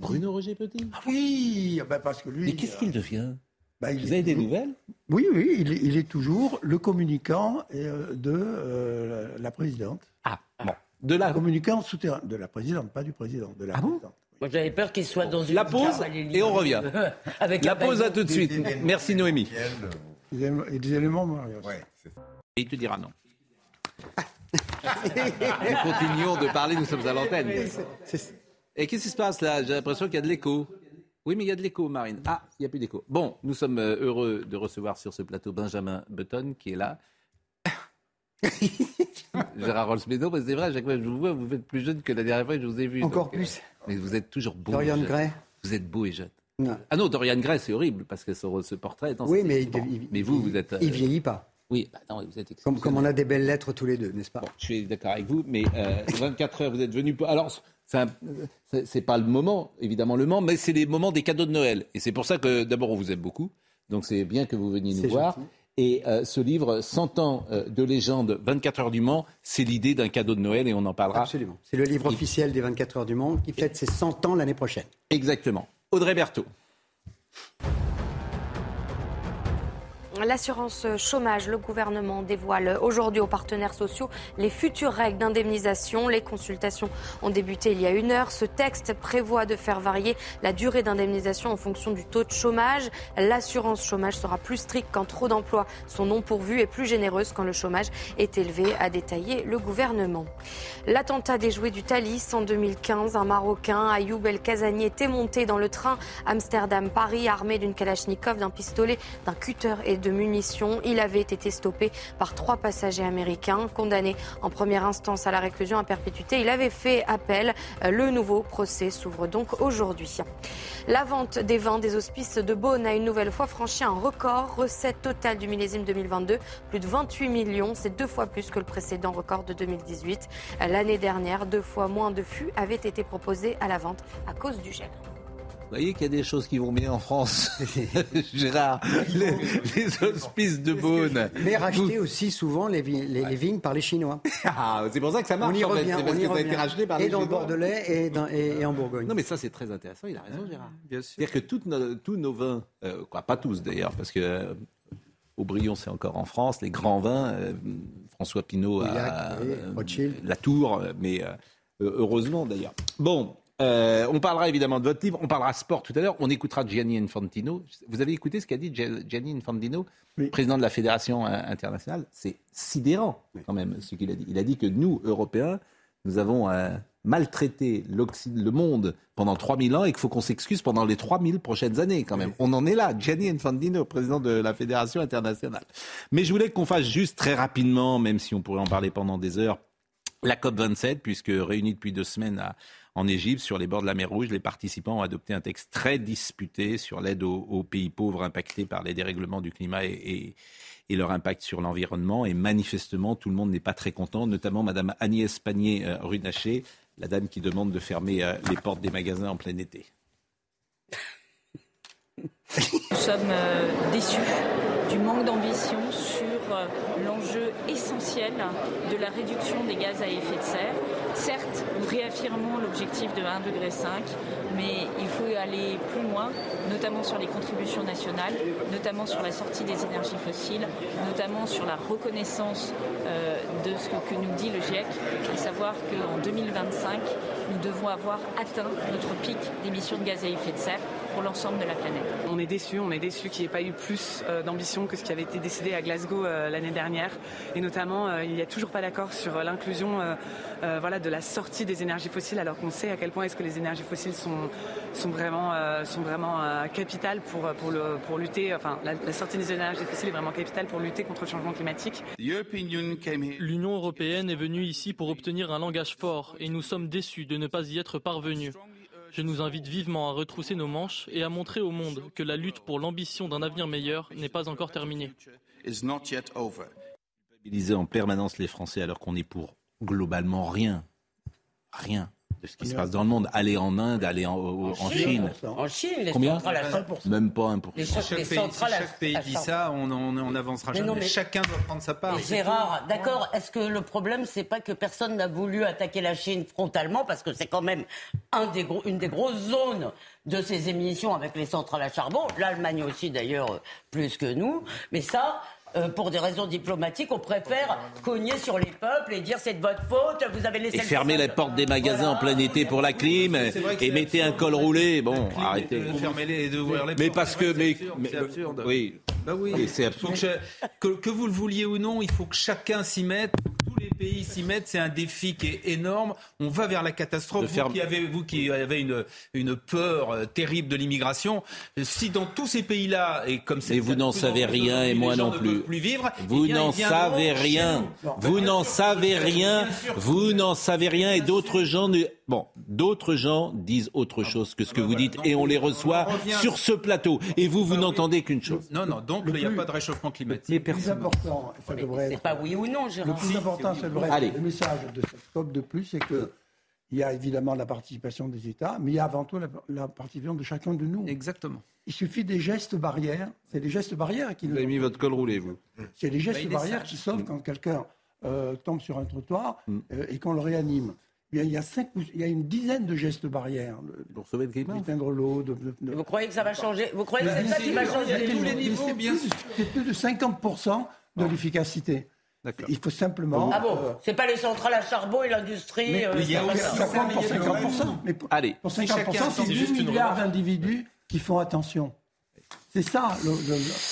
Bruno Roger Petit. Ah oui, ah ben parce que lui. Mais qu'est-ce qu'il euh, devient bah, Vous avez des nouvelles Oui, oui, il est, toujours le communicant euh, de euh, la présidente. Ah, bon. De la... communicant souterrain. De la présidente, pas du président. De la ah présidente. Moi, j'avais peur qu'il soit dans une. La pause, et on revient. Avec la, pause, à tout de suite. Merci, Noémie. Et des éléments, ouais, Et il te dira non. nous continuons de parler, nous sommes à l'antenne. Et qu'est-ce qui se passe là? J'ai l'impression qu'il y a de l'écho. Oui, mais il y a de l'écho, Marine. Ah, il n'y a plus d'écho. Bon, nous sommes euh, heureux de recevoir sur ce plateau Benjamin Button, qui est là. Gérard Rolls, mais c'est vrai, à chaque fois que je vous vois, vous êtes plus jeune que la dernière fois que je vous ai vu. Encore euh, plus. mais vous êtes toujours beau. Dorian Gray. Vous êtes beau et jeune. Ah non, Dorian Gray, c'est horrible, parce que ce, portrait... oui, mais, mais vous, vous êtes... Il vn'est vieillit pas. Oui, bah non, vous êtes comme, comme, on a des belles lettres tous les deux, n'est-ce pas? Je suis d'accord avec vous, mais 24 euh, heures, vous êtes venu. Alors, c'est pas le moment, évidemment, le moment, mais c'est les moments des cadeaux de Noël. Et c'est pour ça que, d'abord, on vous aime beaucoup. Donc, c'est bien que vous veniez nous voir. Et euh, ce livre, 100 ans euh, de légende, 24 heures du Mans, c'est l'idée d'un cadeau de Noël et on en parlera. Absolument. C'est le livre officiel des 24 heures du Mans qui fête ses 100 ans l'année prochaine. Exactement. Audrey Berthaud. L'assurance chômage, le gouvernement dévoile aujourd'hui aux partenaires sociaux les futures règles d'indemnisation. Les consultations ont débuté il y a une heure. Ce texte prévoit de faire varier la durée d'indemnisation en fonction du taux de chômage. L'assurance chômage sera plus stricte quand trop d'emplois sont non pourvus et plus généreuse quand le chômage est élevé, a détaillé le gouvernement. L'attentat déjoué du Thalys en 2015, un Marocain, Ayoub El Kazani, était monté dans le train Amsterdam-Paris armé d'une Kalachnikov, d'un pistolet, d'un cutter et de munitions. Il avait été stoppé par trois passagers américains. Condamné en première instance à la réclusion à perpétuité, il avait fait appel. Le nouveau procès s'ouvre donc aujourd'hui. La vente des vins des hospices de Beaune a une nouvelle fois franchi un record. Recette totale du millésime 2022, plus de 28 millions. C'est deux fois plus que le précédent record de 2018. L'année dernière, deux fois moins de fûts avaient été proposés à la vente à cause du gel. Vous voyez qu'il y a des choses qui vont bien en France, Gérard. Les, hospices de Beaune. Mais racheter aussi souvent les, vignes par les Chinois. Ah, c'est pour ça que ça marche. On y revient, en fait. on y revient. racheté par et dans le Bordelais et, et, en Bourgogne. Non, mais ça c'est très intéressant. Il a raison, Gérard. C'est-à-dire que tous nos vins, euh, quoi, pas tous d'ailleurs, parce que euh, Aubryon, c'est encore en France. Les grands vins, euh, François Pinault, à, La Tour, mais heureusement d'ailleurs. Bon, euh, on parlera évidemment de votre livre, on parlera sport tout à l'heure, on écoutera Gianni Infantino. Vous avez écouté ce qu'a dit Gianni Infantino, président de la Fédération internationale? C'est sidérant quand même ce qu'il a dit. Il a dit que nous, Européens, nous avons euh, maltraité le monde pendant 3000 ans et qu'il faut qu'on s'excuse pendant les 3000 prochaines années quand même. On en est là. Gianni Infantino, président de la Fédération internationale. Mais je voulais qu'on fasse juste très rapidement, même si on pourrait en parler pendant des heures, la COP27, puisque réunie depuis deux semaines à en Égypte, sur les bords de la mer Rouge, les participants ont adopté un texte très disputé sur l'aide aux, pays pauvres impactés par les dérèglements du climat et, leur impact sur l'environnement. Et manifestement, tout le monde n'est pas très content, notamment Madame Agnès Pannier-Runacher, la dame qui demande de fermer euh, les portes des magasins en plein été. Nous sommes euh, déçus du manque d'ambition euh, l'enjeu essentiel de la réduction des gaz à effet de serre. Certes, nous réaffirmons l'objectif de 1,5 degré, mais il faut aller plus loin, notamment sur les contributions nationales, notamment sur la sortie des énergies fossiles, notamment sur la reconnaissance euh, de ce que nous dit le GIEC, à savoir qu'en 2025, nous devons avoir atteint notre pic d'émissions de gaz à effet de serre pour l'ensemble de la planète. On est déçus, on est déçus qu'il n'y ait pas eu plus euh, d'ambition que ce qui avait été décidé à Glasgow euh, l'année dernière. Et notamment, euh, il n'y a toujours pas d'accord sur l'inclusion voilà, de la sortie des énergies fossiles, alors qu'on sait à quel point est-ce que les énergies fossiles sont, sont vraiment, sont vraiment capitales pour, pour, le, pour lutter, enfin la, la sortie des énergies fossiles est vraiment capitale pour lutter contre le changement climatique. L'Union européenne est venue ici pour obtenir un langage fort et nous sommes déçus de ne pas y être parvenus. Je nous invite vivement à retrousser nos manches et à montrer au monde que la lutte pour l'ambition d'un avenir meilleur n'est pas encore terminée. Culpabiliser en permanence les Français alors qu'on est pour globalement rien. Rien de ce qui se passe dans le monde. Aller en Inde, aller en, Chine. En Chine, les Combien Même pas 1%. Les chaque, pays, si chaque pays dit ça, on n'avancera jamais. mais chacun doit prendre sa part. Gérard, d'accord, est-ce que le problème, c'est pas que personne n'a voulu attaquer la Chine frontalement, parce que c'est quand même un des gros, une des grosses zones de ces émissions avec les centrales à charbon, l'Allemagne aussi d'ailleurs plus que nous, mais ça, euh, pour des raisons diplomatiques, on préfère cogner sur les peuples et dire c'est de votre faute, vous avez laissé. Et fermer les portes des magasins en plein été pour la clim et mettez un col roulé. Bon, arrêtez. Les Mais parce que. Mais, c'est absurde. Oui. Bah oui. c'est absurde. Que, que, vous le vouliez ou non, il faut que chacun s'y mette pays s'y mettent, c'est un défi qui est énorme. On va vers la catastrophe. Vous, qui avez, vous qui avez une, une peur euh, terrible de l'immigration, si dans tous ces pays-là, et comme c'est. Et vous n'en savez rien, et moi non plus. plus vivre, vous n'en savez rien. Vous n'en savez rien. Vous n'en savez rien, et d'autres gens ne. Bon, d'autres gens disent autre chose que ce que vous dites, et on les reçoit sur ce plateau. Et vous, vous n'entendez qu'une chose. Non, non, donc il n'y a pas de réchauffement climatique. Le plus important, ça devrait C'est pas oui ou non, Gérard. Le plus important, c'est vrai. Le message de cette COP de plus, c'est que il y a évidemment la participation des États, mais il y a avant tout la, participation de chacun de nous. Exactement. il suffit des gestes barrières. C'est des gestes barrières qui. Vous avez mis votre col roulé, vous. C'est des gestes barrières qui sauvent quand quelqu'un euh, tombe sur un trottoir mm. euh, et qu'on le réanime. Il y a cinq, il y a une dizaine de gestes barrières. Pour sauver le climat. l'eau. Vous croyez que ça va changer Vous croyez que c'est ça qui va changer tous les niveaux C'est plus de 50% de l'efficacité. Il faut simplement. Ah bon euh, C'est pas les centrales à charbon et l'industrie. Mais, il y a aussi ça compte pour 50%. Mais pour, Allez, pour 50%, c'est 10 milliards d'individus qui font attention. C'est ça le,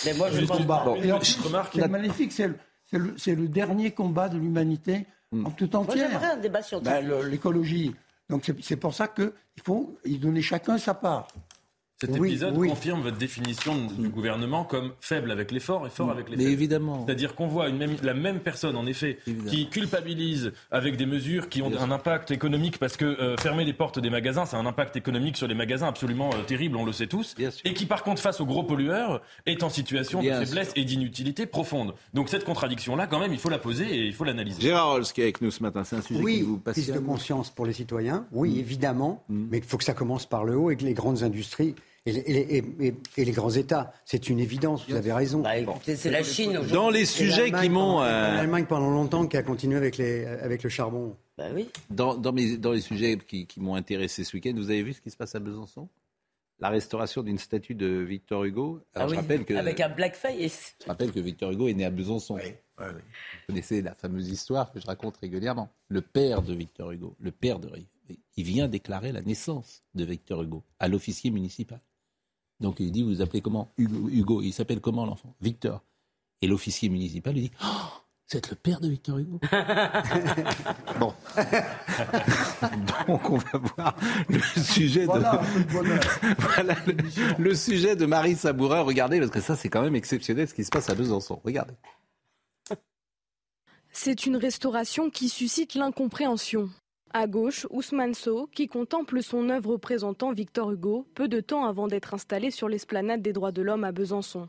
mais moi, je combat. Et en plus, remarque, c'est magnifique, c'est le, le, dernier combat de l'humanité. En tout entière. J'aimerais un débat sur ben, L'écologie. Donc c'est pour ça qu'il faut y donner chacun sa part. Cet épisode confirme votre définition du gouvernement comme faible avec l'effort et fort avec les Mais évidemment. C'est-à-dire qu'on voit une même, la même personne, en effet, qui culpabilise avec des mesures qui ont un impact économique, parce que euh, fermer les portes des magasins, c'est un impact économique sur les magasins absolument euh, terrible, on le sait tous, et qui par contre, face aux gros pollueurs, est en situation de faiblesse et d'inutilité profonde. Donc cette contradiction-là, quand même, il faut la poser et il faut l'analyser. Gérard Holz qui est avec nous ce matin, c'est un sujet qui vous prise de conscience pour les citoyens, oui, mm. évidemment, mm. mais il faut que ça commence par le haut et que les grandes industries et, les grands États. C'est une évidence, vous avez raison. Bah, c'est la Chine aujourd'hui. Dans les sujets qui m'ont. Euh, L'Allemagne pendant longtemps qui a continué avec, les, avec le charbon. Bah oui. Dans, dans, dans les sujets qui, m'ont intéressé ce week-end, vous avez vu ce qui se passe à Besançon? La restauration d'une statue de Victor Hugo. ah oui, rappelle que, avec un blackface. Je rappelle que Victor Hugo est né à Besançon. Vous connaissez la fameuse histoire que je raconte régulièrement. Le père de Victor Hugo, le père de il vient déclarer la naissance de Victor Hugo à l'officier municipal. Donc il dit, vous vous appelez comment Hugo. Il s'appelle comment l'enfant Victor. Et l'officier municipal lui dit, oh, vous êtes le père de Victor Hugo Bon. Donc on va voir le sujet de... le, sujet de Marie Sabourin. Regardez, parce que ça c'est quand même exceptionnel ce qui se passe à Besançon. Regardez. C'est une restauration qui suscite l'incompréhension. À gauche, Ousmane Sow, qui contemple son œuvre représentant Victor Hugo, peu de temps avant d'être installé sur l'esplanade des droits de l'homme à Besançon.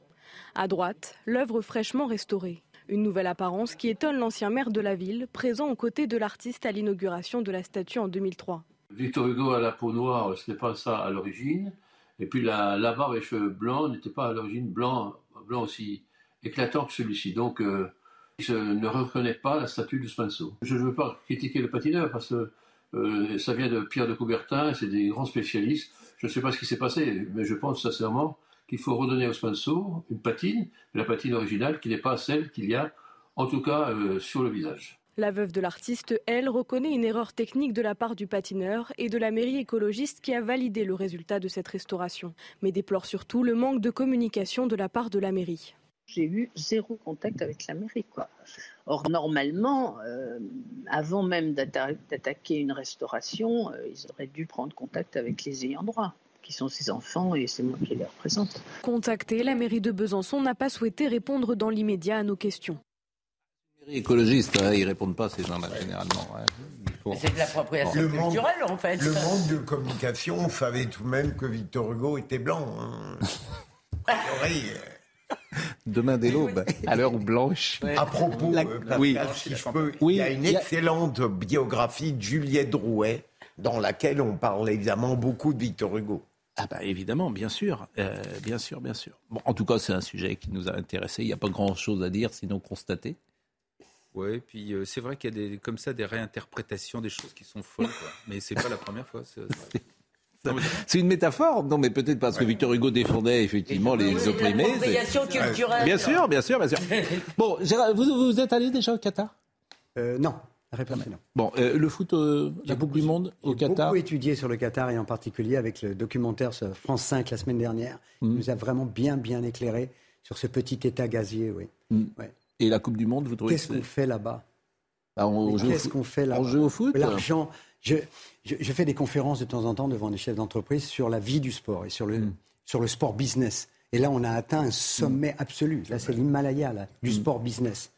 À droite, l'œuvre fraîchement restaurée. Une nouvelle apparence qui étonne l'ancien maire de la ville, présent aux côtés de l'artiste à l'inauguration de la statue en 2003. Victor Hugo à la peau noire, ce n'est pas ça à l'origine. Et puis la, barbe et cheveux blancs n'étaient pas à l'origine blanc, blanc aussi éclatant que celui-ci. Donc euh, je ne reconnais pas la statue Sow. Je ne veux pas critiquer le patineur parce que euh, ça vient de Pierre de Coubertin, c'est des grands spécialistes. Je ne sais pas ce qui s'est passé, mais je pense sincèrement qu'il faut redonner à Sow une patine, la patine originale, qui n'est pas celle qu'il y a, en tout cas, euh, sur le visage. La veuve de l'artiste, elle, reconnaît une erreur technique de la part du patineur et de la mairie écologiste qui a validé le résultat de cette restauration, mais déplore surtout le manque de communication de la part de la mairie j'ai eu zéro contact avec la mairie. Quoi. Or, normalement, euh, avant même d'attaquer une restauration, euh, ils auraient dû prendre contact avec les ayants droit qui sont ses enfants et c'est moi qui les représente. Contacté, la mairie de Besançon n'a pas souhaité répondre dans l'immédiat à nos questions. Les écologistes, hein, ils répondent pas ces gens-là généralement. C'est de l'appropriation culturelle en fait. Le monde de communication, on savait tout de même que Victor Hugo était blanc. Hein. Demain dès l'aube, à l'heure blanche. À propos, euh, oui. il y a une excellente biographie de Juliette Drouet, dans laquelle on parle évidemment beaucoup de Victor Hugo. Ah bah évidemment, bien sûr, euh, bien sûr, bien sûr. Bon, en tout cas, c'est un sujet qui nous a intéressés. Il n'y a pas grand-chose à dire, sinon constater. Oui, puis euh, c'est vrai qu'il y a des, comme ça des réinterprétations des choses qui sont folles, quoi. mais c'est pas la première fois. C'est une métaphore, non, mais peut-être parce que Victor Hugo défendait effectivement les opprimés. culturelle. Bien sûr, bien sûr, bien sûr. Bon, vous, vous êtes allé déjà au Qatar? Euh, Non. Réponse, non. Bon, euh, le foot, euh, la Coupe du Monde au Qatar? J'ai beaucoup étudié sur le Qatar et en particulier avec le documentaire France 5 la semaine dernière. Il mm. nous a vraiment bien, bien éclairé sur ce petit état gazier, oui. Mm. Et la Coupe du Monde, vous trouvez Qu'est-ce qu'on fait là-bas? Bah, Qu'est-ce qu'on fait là-bas On joue au foot L'argent. Je, je, fais des conférences de temps en temps devant des chefs d'entreprise sur la vie du sport et sur le, mm. sur le sport business. Et là, on a atteint un sommet absolu. Là, c'est l'Himalaya du mm. sport business.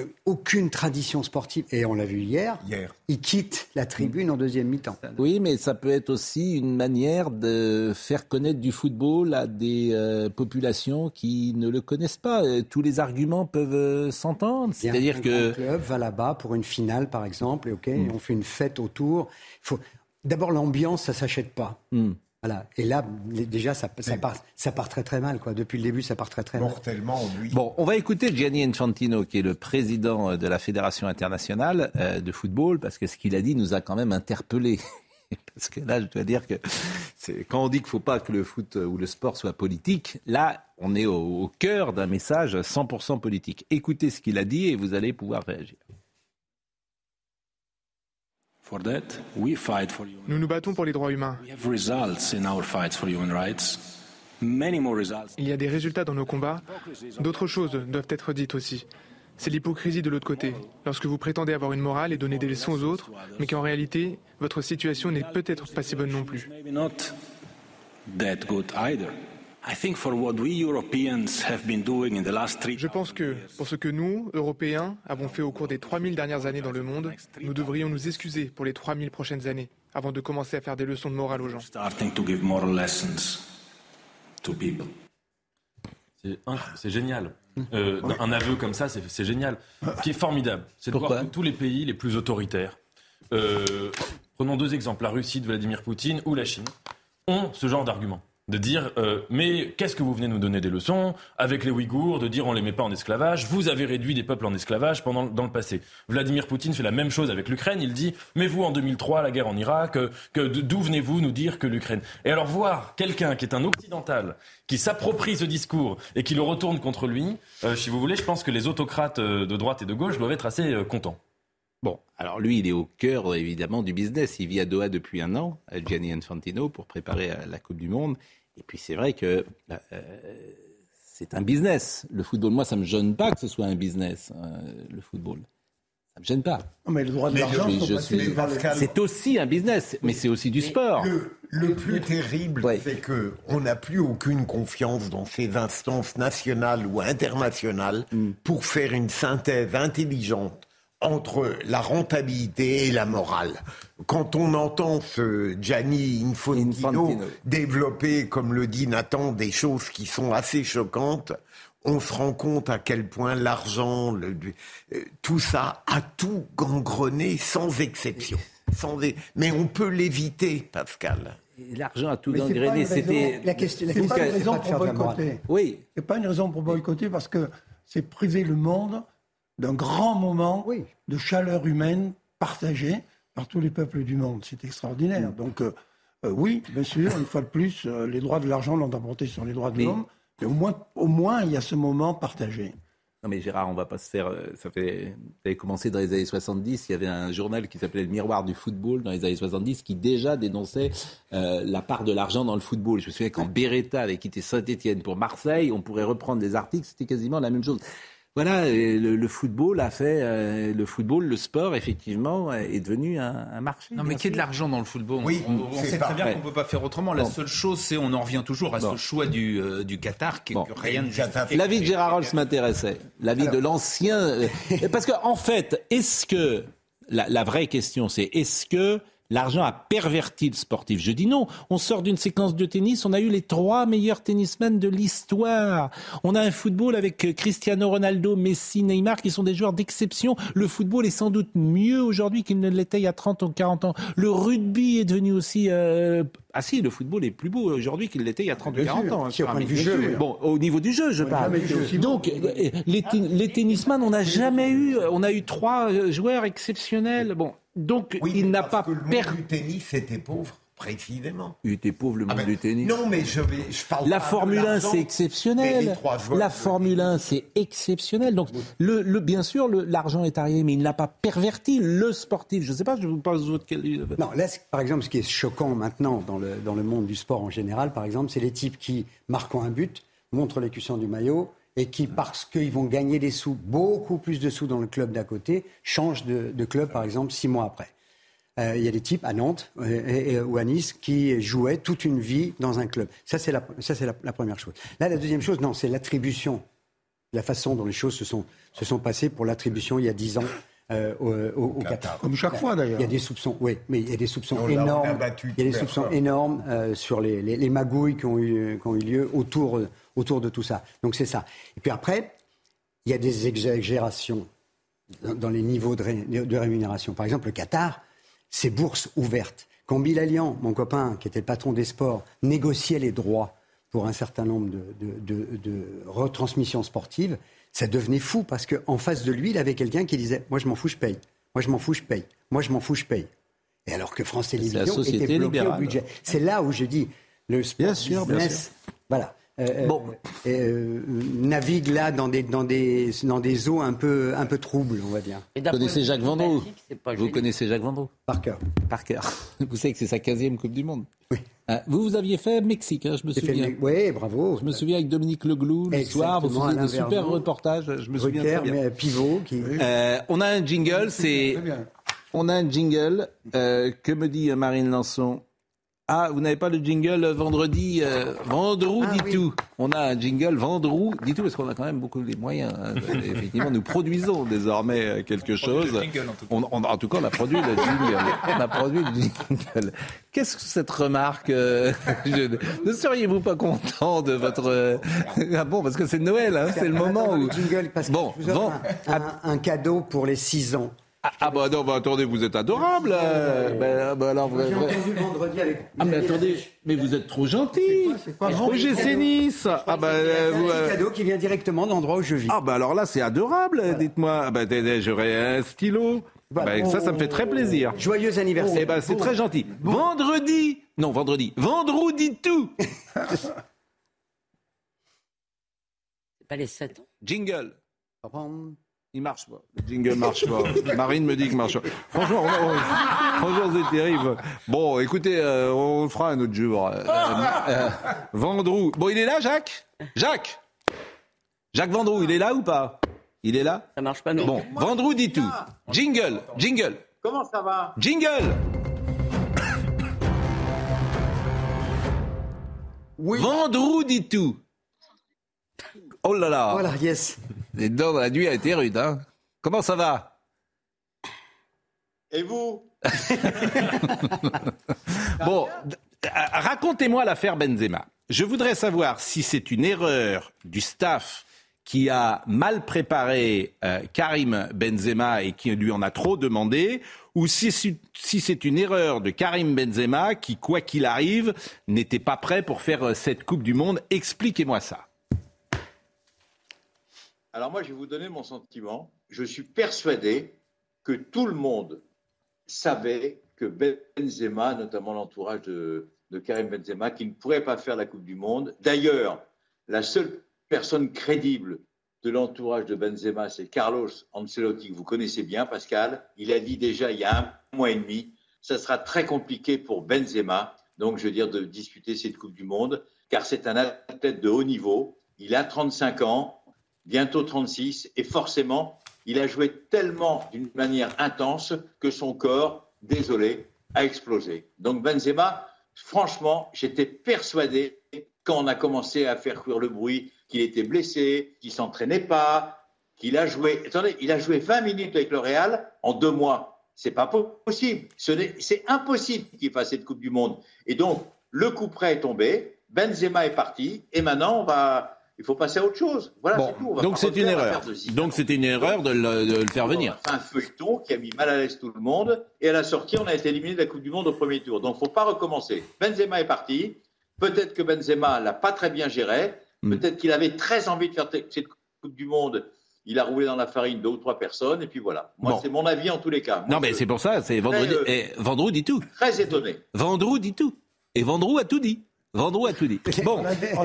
Euh, aucune tradition sportive, et on l'a vu hier, hier, il quitte la tribune en deuxième mi-temps. Oui, mais ça peut être aussi une manière de faire connaître du football à des euh, populations qui ne le connaissent pas. Euh, tous les arguments peuvent s'entendre. C'est-à-dire que. Le club va là-bas pour une finale, par exemple, et ok, mm. on fait une fête autour. Faut... D'abord, l'ambiance, ça s'achète pas. Mm. Voilà. Et là, déjà, ça, part, ça part très très mal. Quoi. Depuis le début, ça part très très mal. Mortellement, lui. Bon, on va écouter Gianni Infantino, qui est le président de la Fédération internationale euh, de football, parce que ce qu'il a dit nous a quand même interpellés. Parce que là, je dois dire que quand on dit qu'il ne faut pas que le foot ou le sport soit politique, là, on est au, au cœur d'un message 100% politique. Écoutez ce qu'il a dit et vous allez pouvoir réagir. Nous nous battons pour les droits humains. Il y a des résultats dans nos combats. D'autres choses doivent être dites aussi. C'est l'hypocrisie de l'autre côté. Lorsque vous prétendez avoir une morale et donner des leçons aux autres, mais qu'en réalité, votre situation n'est peut-être pas si bonne non plus. Je pense que, pour ce que nous, Européens, avons fait au cours des 3000 dernières années dans le monde, nous devrions nous excuser pour les 3000 prochaines années, avant de commencer à faire des leçons de morale aux gens. C'est génial. Euh, un aveu comme ça, c'est génial. Ce qui est formidable, c'est de voir que tous les pays les plus autoritaires, euh, prenons deux exemples, la Russie de Vladimir Poutine ou la Chine, ont ce genre d'argument de dire euh, mais qu'est-ce que vous venez nous donner des leçons? Avec les Ouïghours, de dire on les met pas en esclavage, vous avez réduit des peuples en esclavage pendant dans le passé. Vladimir Poutine fait la même chose avec l'Ukraine, il dit mais vous en 2003 la guerre en Irak, euh, que, d'où venez-vous nous dire que l'Ukraine? Et alors voir quelqu'un qui est un occidental qui s'approprie ce discours et qui le retourne contre lui, euh, si vous voulez, je pense que les autocrates de droite et de gauche doivent être assez contents. Bon, alors lui, il est au cœur évidemment du business. Il vit à Doha depuis un an, Gianni Infantino, pour préparer la Coupe du Monde. Et puis c'est vrai que euh, c'est un business. Le football, moi, ça ne me gêne pas que ce soit un business, euh, le football. Ça ne me gêne pas. mais le droit de l'argent, c'est aussi un business, mais c'est aussi du sport. Le, plus terrible, c'est que on n'a plus aucune confiance dans ces instances nationales ou internationales mm. pour faire une synthèse intelligente entre la rentabilité et la morale. Quand on entend ce Gianni Infantino, développer, comme le dit Nathan, des choses qui sont assez choquantes, on se rend compte à quel point l'argent, euh, tout ça a tout gangrené sans exception. Sans Mais on peut l'éviter, Pascal. L'argent a tout gangrené. C'était la question. C'est pas une raison pour boycotter. Oui. C'est pas une raison pour boycotter parce que c'est priver le monde d'un grand moment de chaleur humaine partagée par tous les peuples du monde. C'est extraordinaire. Mm. Donc, euh, euh, oui, bien sûr, une fois de plus, euh, les droits de l'argent l'ont emporté sur les droits de l'homme. Mais au moins, au moins, il y a ce moment partagé. Non mais Gérard, on va pas se faire. Ça fait. Vous avez commencé dans les années 70. Il y avait un journal qui s'appelait Le Miroir du football dans les années 70 qui déjà dénonçait la part de l'argent dans le football. Je me souviens quand Beretta avait quitté Saint-Étienne pour Marseille, on pourrait reprendre des articles, c'était quasiment la même chose voilà, le, football a fait, euh, le football, le sport, effectivement, est devenu un, marché. Non, mais qu'il y ait de l'argent dans le football, oui, on, sait très bien qu'on ne peut pas faire autrement. La seule chose, c'est, on en revient toujours à ce choix du, euh, du Qatar, qui, que rien ne L'avis de Gérard Rolls m'intéressait. L'avis de l'ancien. Euh, parce qu'en en fait, est-ce que, la, la vraie question, c'est est-ce que L'argent a perverti le sportif. Je dis non. On sort d'une séquence de tennis. On a eu les trois meilleurs tennismen de l'histoire. On a un football avec Cristiano Ronaldo, Messi, Neymar qui sont des joueurs d'exception. Le football est sans doute mieux aujourd'hui qu'il ne l'était il y a 30 ou 40 ans. Le rugby est devenu aussi... Euh... Ah si, le football est plus beau aujourd'hui qu'il l'était il y a 30 ou 40 ans. Hein, bon, au niveau du jeu, je parle. Donc, euh, les, les tennisman, on n'a jamais eu... On a eu trois euh, joueurs exceptionnels. Bon, donc, il n'a pas perdu. Le tennis était pauvre. Précisément. Il était pauvre le ah monde ben, du tennis. Non, mais je, vais, je parle La Formule 1, c'est exceptionnel. La Formule 1, c'est exceptionnel. Donc, le, le, bien sûr, l'argent est arrivé, mais il n'a pas perverti le sportif. Je ne sais pas, je vous parle d'autres. Non, là, par exemple, ce qui est choquant maintenant dans le, dans le monde du sport en général, par exemple, c'est les types qui, marquant un but, montrent l'écusson du maillot, et qui, parce qu'ils vont gagner des sous, beaucoup plus de sous dans le club d'à côté, changent de, club, par exemple, six mois après. Euh, il y a des types à Nantes euh, ou à Nice qui jouaient toute une vie dans un club. Ça, c'est la, la, première chose. Là, la deuxième chose, non, c'est l'attribution, la façon dont les choses se sont, se sont passées pour l'attribution il y a dix ans euh, au, au, Qatar. Comme chaque fois d'ailleurs. Il y a des soupçons, oui, mais il y a des soupçons énormes. Il y a des soupçons énormes sur les, les, les, magouilles qui ont eu, qui ont eu lieu autour autour de tout ça. Donc c'est ça. Et puis après, il y a des exagérations dans les niveaux de, rémunération. Par exemple, le Qatar, c'est bourse ouverte. quand Bilalian, mon copain, qui était le patron des sports, négociait les droits pour un certain nombre de, retransmissions sportives, ça devenait fou parce qu'en face de lui, il avait quelqu'un qui disait Moi, je m'en fous, je paye. Moi, je m'en fous, je paye. Moi, je m'en fous, je paye. Et alors que France Télévisions était bloqué au budget. C'est là où je dis le sport bien sûr, business, voilà. Euh, euh, bon. Euh, navigue là dans des, dans, des, dans des eaux un peu, un peu troubles, on va dire. Vous connaissez Jacques Vendroux Vous connaissez Jacques Vendroux? Par cœur. Par cœur. Vous savez que c'est sa 15e Coupe du Monde Oui. Vous, vous aviez fait Mexique, hein, je me souviens. Oui, bravo. Je me souviens avec Dominique Leglou, le soir, vous faisiez des super reportages, je me souviens très bien. Pivot. Qui... on a un jingle, c'est... On a un jingle, que me dit Marine Lançon ah, vous n'avez pas le jingle vendredi, euh, Vendrou ah, dit tout. On a un jingle Vendrou dit tout parce qu'on a quand même beaucoup de moyens. Hein. Effectivement, nous produisons désormais euh, quelque chose. en, tout on, en tout cas, on a produit le jingle. On a produit le jingle. Qu'est-ce que cette remarque euh, Ne seriez-vous pas content de votre Ah bon, parce que c'est Noël, hein, c'est le moment où. Jingle parce bon, un, un cadeau pour les 6 ans. Ah, ah, bah non, bah attendez, vous êtes adorable. Euh, bah, bah, alors, J'ai entendu vendredi avec. Ah mais attendez, mais vous êtes trop gentil. C'est quoi, Roger Sénis. Ah bah euh, vous, un euh, cadeau qui vient directement de l'endroit où je vis. Ah bah alors là c'est adorable. Dites-moi, ah, bah j'aurais un stylo. Bah, ça, ça me fait très plaisir. Joyeux anniversaire. Eh ben, c'est très gentil. Vendredi, non, vendredi, vendredi tout. c'est pas les 7 ans? Jingle. Il marche pas. Le jingle marche pas. Marine me dit qu'il marche pas. Franchement, franchement c'est terrible. Bon, écoutez, euh, on fera un autre jour. Euh, euh, Vendroux. Bon, il est là, Jacques? Jacques? Jacques Vendroux, il est là ou pas? Il est là? Ça marche pas, non. Bon, Vendroux dit tout. Jingle, jingle. Comment ça va? Jingle oui. Vendroux dit tout. Oh là là. Voilà, yes. Les dents, la nuit a été rude, hein Comment ça va? Et vous? Bon, racontez-moi l'affaire Benzema. Je voudrais savoir si c'est une erreur du staff qui a mal préparé euh, Karim Benzema et qui lui en a trop demandé, ou si, si c'est une erreur de Karim Benzema qui, quoi qu'il arrive, n'était pas prêt pour faire euh, cette Coupe du Monde. Expliquez-moi ça. Alors moi, je vais vous donner mon sentiment. Je suis persuadé que tout le monde savait que Benzema, notamment l'entourage de, Karim Benzema, qui ne pourrait pas faire la Coupe du Monde. D'ailleurs, la seule personne crédible de l'entourage de Benzema, c'est Carlos Ancelotti, que vous connaissez bien, Pascal. Il a dit déjà il y a un mois et demi, ça sera très compliqué pour Benzema, donc je veux dire de disputer cette Coupe du Monde, car c'est un athlète de haut niveau. Il a 35 ans, bientôt 36, et forcément, il a joué tellement d'une manière intense que son corps, désolé, a explosé. Donc Benzema, franchement, j'étais persuadé quand on a commencé à faire courir le bruit qu'il était blessé, qu'il s'entraînait pas, qu'il a joué. Attendez, il a joué 20 minutes avec le Real en deux mois. C'est pas possible. C'est impossible qu'il fasse cette Coupe du Monde. Et donc, le coup près est tombé. Benzema est parti. Et maintenant, on va, il faut passer à autre chose. Voilà, c'est donc c'est une erreur. Donc c'était une erreur de le, faire venir. C'est un feuilleton qui a mis mal à l'aise tout le monde. Et à la sortie, on a été éliminé de la Coupe du Monde au premier tour. Donc il ne faut pas recommencer. Benzema est parti. Peut-être que Benzema l'a pas très bien géré. Hmm. Peut-être qu'il avait très envie de faire cette Coupe du Monde. Il a roulé dans la farine deux ou trois personnes, et puis voilà. Moi, c'est mon avis en tous les cas. non, mais c'est pour ça, c'est Vendredi. Euh, dit tout. Très étonné. Vendroux dit tout. Et Vendroux a tout dit. Vendroux a tout dit. Bon,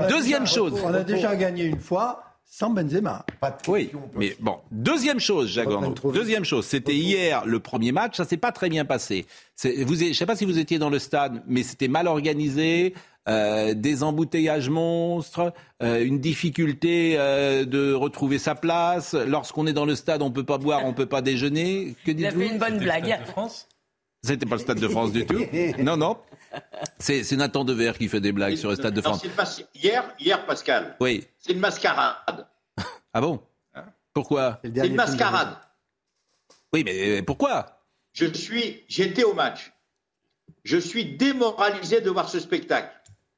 deuxième chose. On a déjà gagné une fois sans Benzema. oui, mais bon, deuxième chose, Jacques Vendroux. Deuxième chose, c'était hier le premier match, ça s'est pas très bien passé. Vous, je ne sais pas si vous étiez dans le stade, mais c'était mal organisé. Euh, des embouteillages monstres, euh, une difficulté euh, de retrouver sa place. Lorsqu'on est dans le stade, on peut pas boire, on peut pas déjeuner. Que dites-vous Il a fait une bonne blague. France C'était pas le Stade de France du tout. Non, non. C'est Nathan Dever qui fait des blagues sur le Stade de France. Hier, hier, Pascal. Oui. C'est une mascarade. Ah bon? Pourquoi? C'est une mascarade. Oui, mais pourquoi? Je suis, j'étais au match. Je suis démoralisé de voir ce spectacle.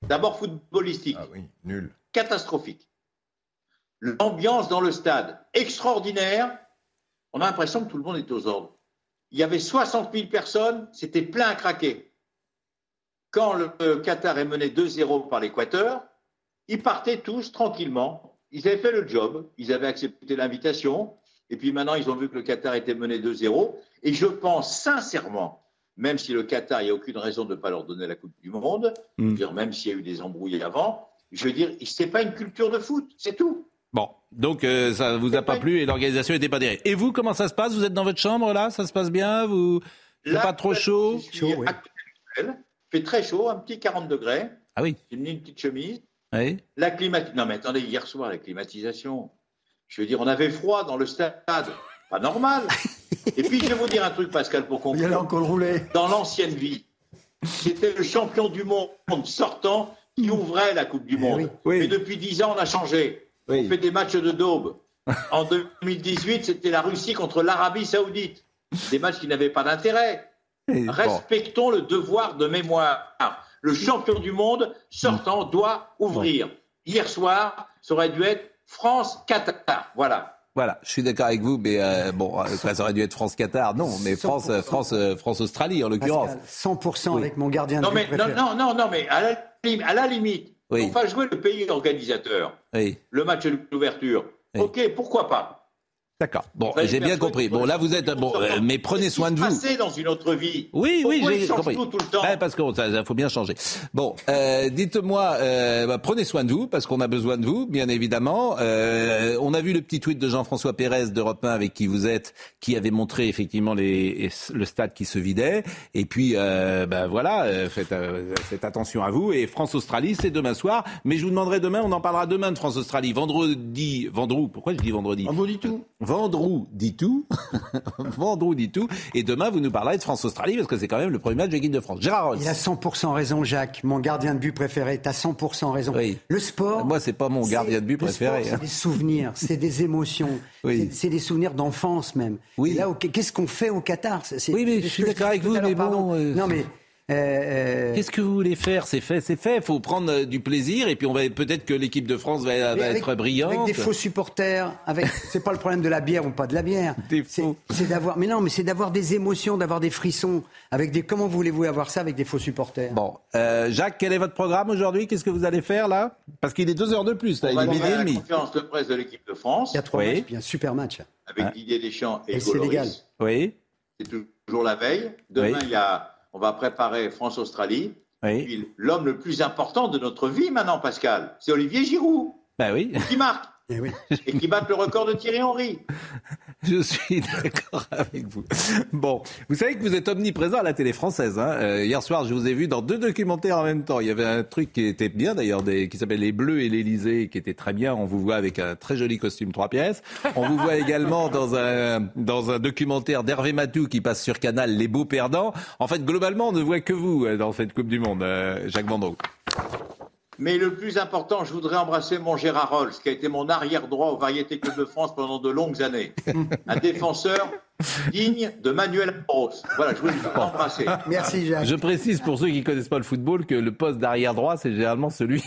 D'abord footballistique. Ah oui, nul. Catastrophique. L'ambiance dans le stade, extraordinaire. On a l'impression que tout le monde est aux ordres. Il y avait 60 000 personnes, c'était plein à craquer. quand le Qatar est mené 2-0 par l'Équateur, ils partaient tous tranquillement. Ils avaient fait le job, ils avaient accepté l'invitation, et puis maintenant ils ont vu que le Qatar était mené 2-0. Et je pense sincèrement, même si le Qatar, il n'y a aucune raison de ne pas leur donner la Coupe du Monde, mm. dire, même s'il y a eu des embrouilles avant, je veux dire, ce n'est pas une culture de foot, c'est tout. Bon, donc euh, ça ne vous a pas plu et l'organisation n'était pas derrière. Et vous, comment ça se passe? Vous êtes dans votre chambre là? Ça se passe bien? Vous n'êtes pas trop chaud, chaud Il fait très chaud, un petit 40 degrés. Ah oui. J'ai mis une petite chemise. Oui. La climatisation. Non mais attendez, hier soir, la climatisation. Je veux dire, on avait froid dans le stade. Pas normal. et puis, je vais vous dire un truc, Pascal, pour conclure. Il y a encore roulé. Dans l'ancienne vie, c'était le champion du monde sortant qui ouvrait la Coupe du eh Monde. Oui. Mais depuis dix ans, on a changé. On fait des matchs de daube. En 2018, c'était la Russie contre l'Arabie Saoudite. Des matchs qui n'avaient pas d'intérêt. Respectons le devoir de mémoire. Le champion du monde sortant doit ouvrir. Hier soir, ça aurait dû être France-Qatar. Voilà. Voilà, je suis d'accord avec vous, mais euh, bon, euh, ça aurait dû être France-Qatar, non, mais France, euh, France, France, Australie en l'ouccurrence. 100% avec mon gardien non, de mais, non, non, non, non, mais à la, à la limite, oui. on va jouer le pays organisateur, oui. le match d'ouverture. Ok, pourquoi pas? D'accord. Bon, j'ai bien compris. Bon, là, vous êtes bon, euh, mais prenez soin de vous. Passer dans une autre vie. Oui, oui, j'ai compris. Tout, tout le temps. parce qu'il faut bien changer. Bon, euh, dites-moi, euh, bah, prenez soin de vous parce qu'on a besoin de vous, bien évidemment. Euh, on a vu le petit tweet de Jean-François Pérez d'Europe 1 avec qui vous êtes, qui avait montré effectivement les, le stade qui se vidait. Et puis, euh, bah, voilà, euh, faites, faites attention à vous. Et France-Australie, c'est demain soir. Mais je vous demanderai demain, on en parlera demain de France-Australie. Vendredi, vendredi. Pourquoi je dis vendredi Vendredi tout. Vendrou dit tout. Vendrou dit tout. Et demain, vous nous parlerez de France-Australie parce que c'est quand même le premier match de l'équipe de France. Gérard Rolls. Il a 100% raison, Jacques. Mon gardien de but préféré. T'as 100% raison. Oui. Le sport. Moi, c'est pas mon gardien de but préféré. C'est hein. des souvenirs, c'est des émotions. Oui. C'est des souvenirs d'enfance même. Oui. Et là, qu'est-ce qu'on fait au Qatar? Oui, mais je suis d'accord avec vous, mais bon. Euh, non, mais euh, euh, Qu'est-ce que vous voulez faire? C'est fait, c'est fait. Il faut prendre euh, du plaisir et puis on va peut-être que l'équipe de France va, être brillante. Avec des faux supporters. Avec, c'est pas le problème de la bière ou pas de la bière. C'est d'avoir, mais non, mais c'est d'avoir des émotions, d'avoir des frissons. Avec des, comment voulez-vous avoir ça avec des faux supporters? Bon, Jacques, quel est votre programme aujourd'hui? Qu'est-ce que vous allez faire là? Parce qu'il est deux heures de plus. Là, on il est midi La conférence de presse de l'équipe de France. Il y a trois matchs, un super match. Avec hein Didier Deschamps et, et Sénégal. Oui. C'est toujours la veille. Demain, il y a on va préparer France-Australie. L'homme le plus important de notre vie maintenant, Pascal, c'est Olivier Giroud. Ben oui. Qui marque. Et, oui. et qui bat le record de Thierry Henry. Je suis d'accord avec vous. Bon, vous savez que vous êtes omniprésent à la télé française. Hein euh, hier soir, je vous ai vu dans deux documentaires en même temps. Il y avait un truc qui était bien d'ailleurs, qui s'appelle Les Bleus et l'Élysée, qui était très bien. On vous voit avec un très joli costume trois pièces. On vous voit également dans un dans un documentaire d'Hervé Matou qui passe sur Canal, Les Beaux Perdants. En fait, globalement, on ne voit que vous euh, dans cette Coupe du Monde, euh, Jacques Vendroux. Mais le plus important, je voudrais embrasser mon Gérard Rolls, qui a été mon arrière droit au Variété Club de France pendant de longues années. Un défenseur digne de Manuel Rose. Voilà, je voulais l'embrasser. Merci Jacques. Je précise pour ceux qui ne connaissent pas le football que le poste d'arrière droit, c'est généralement celui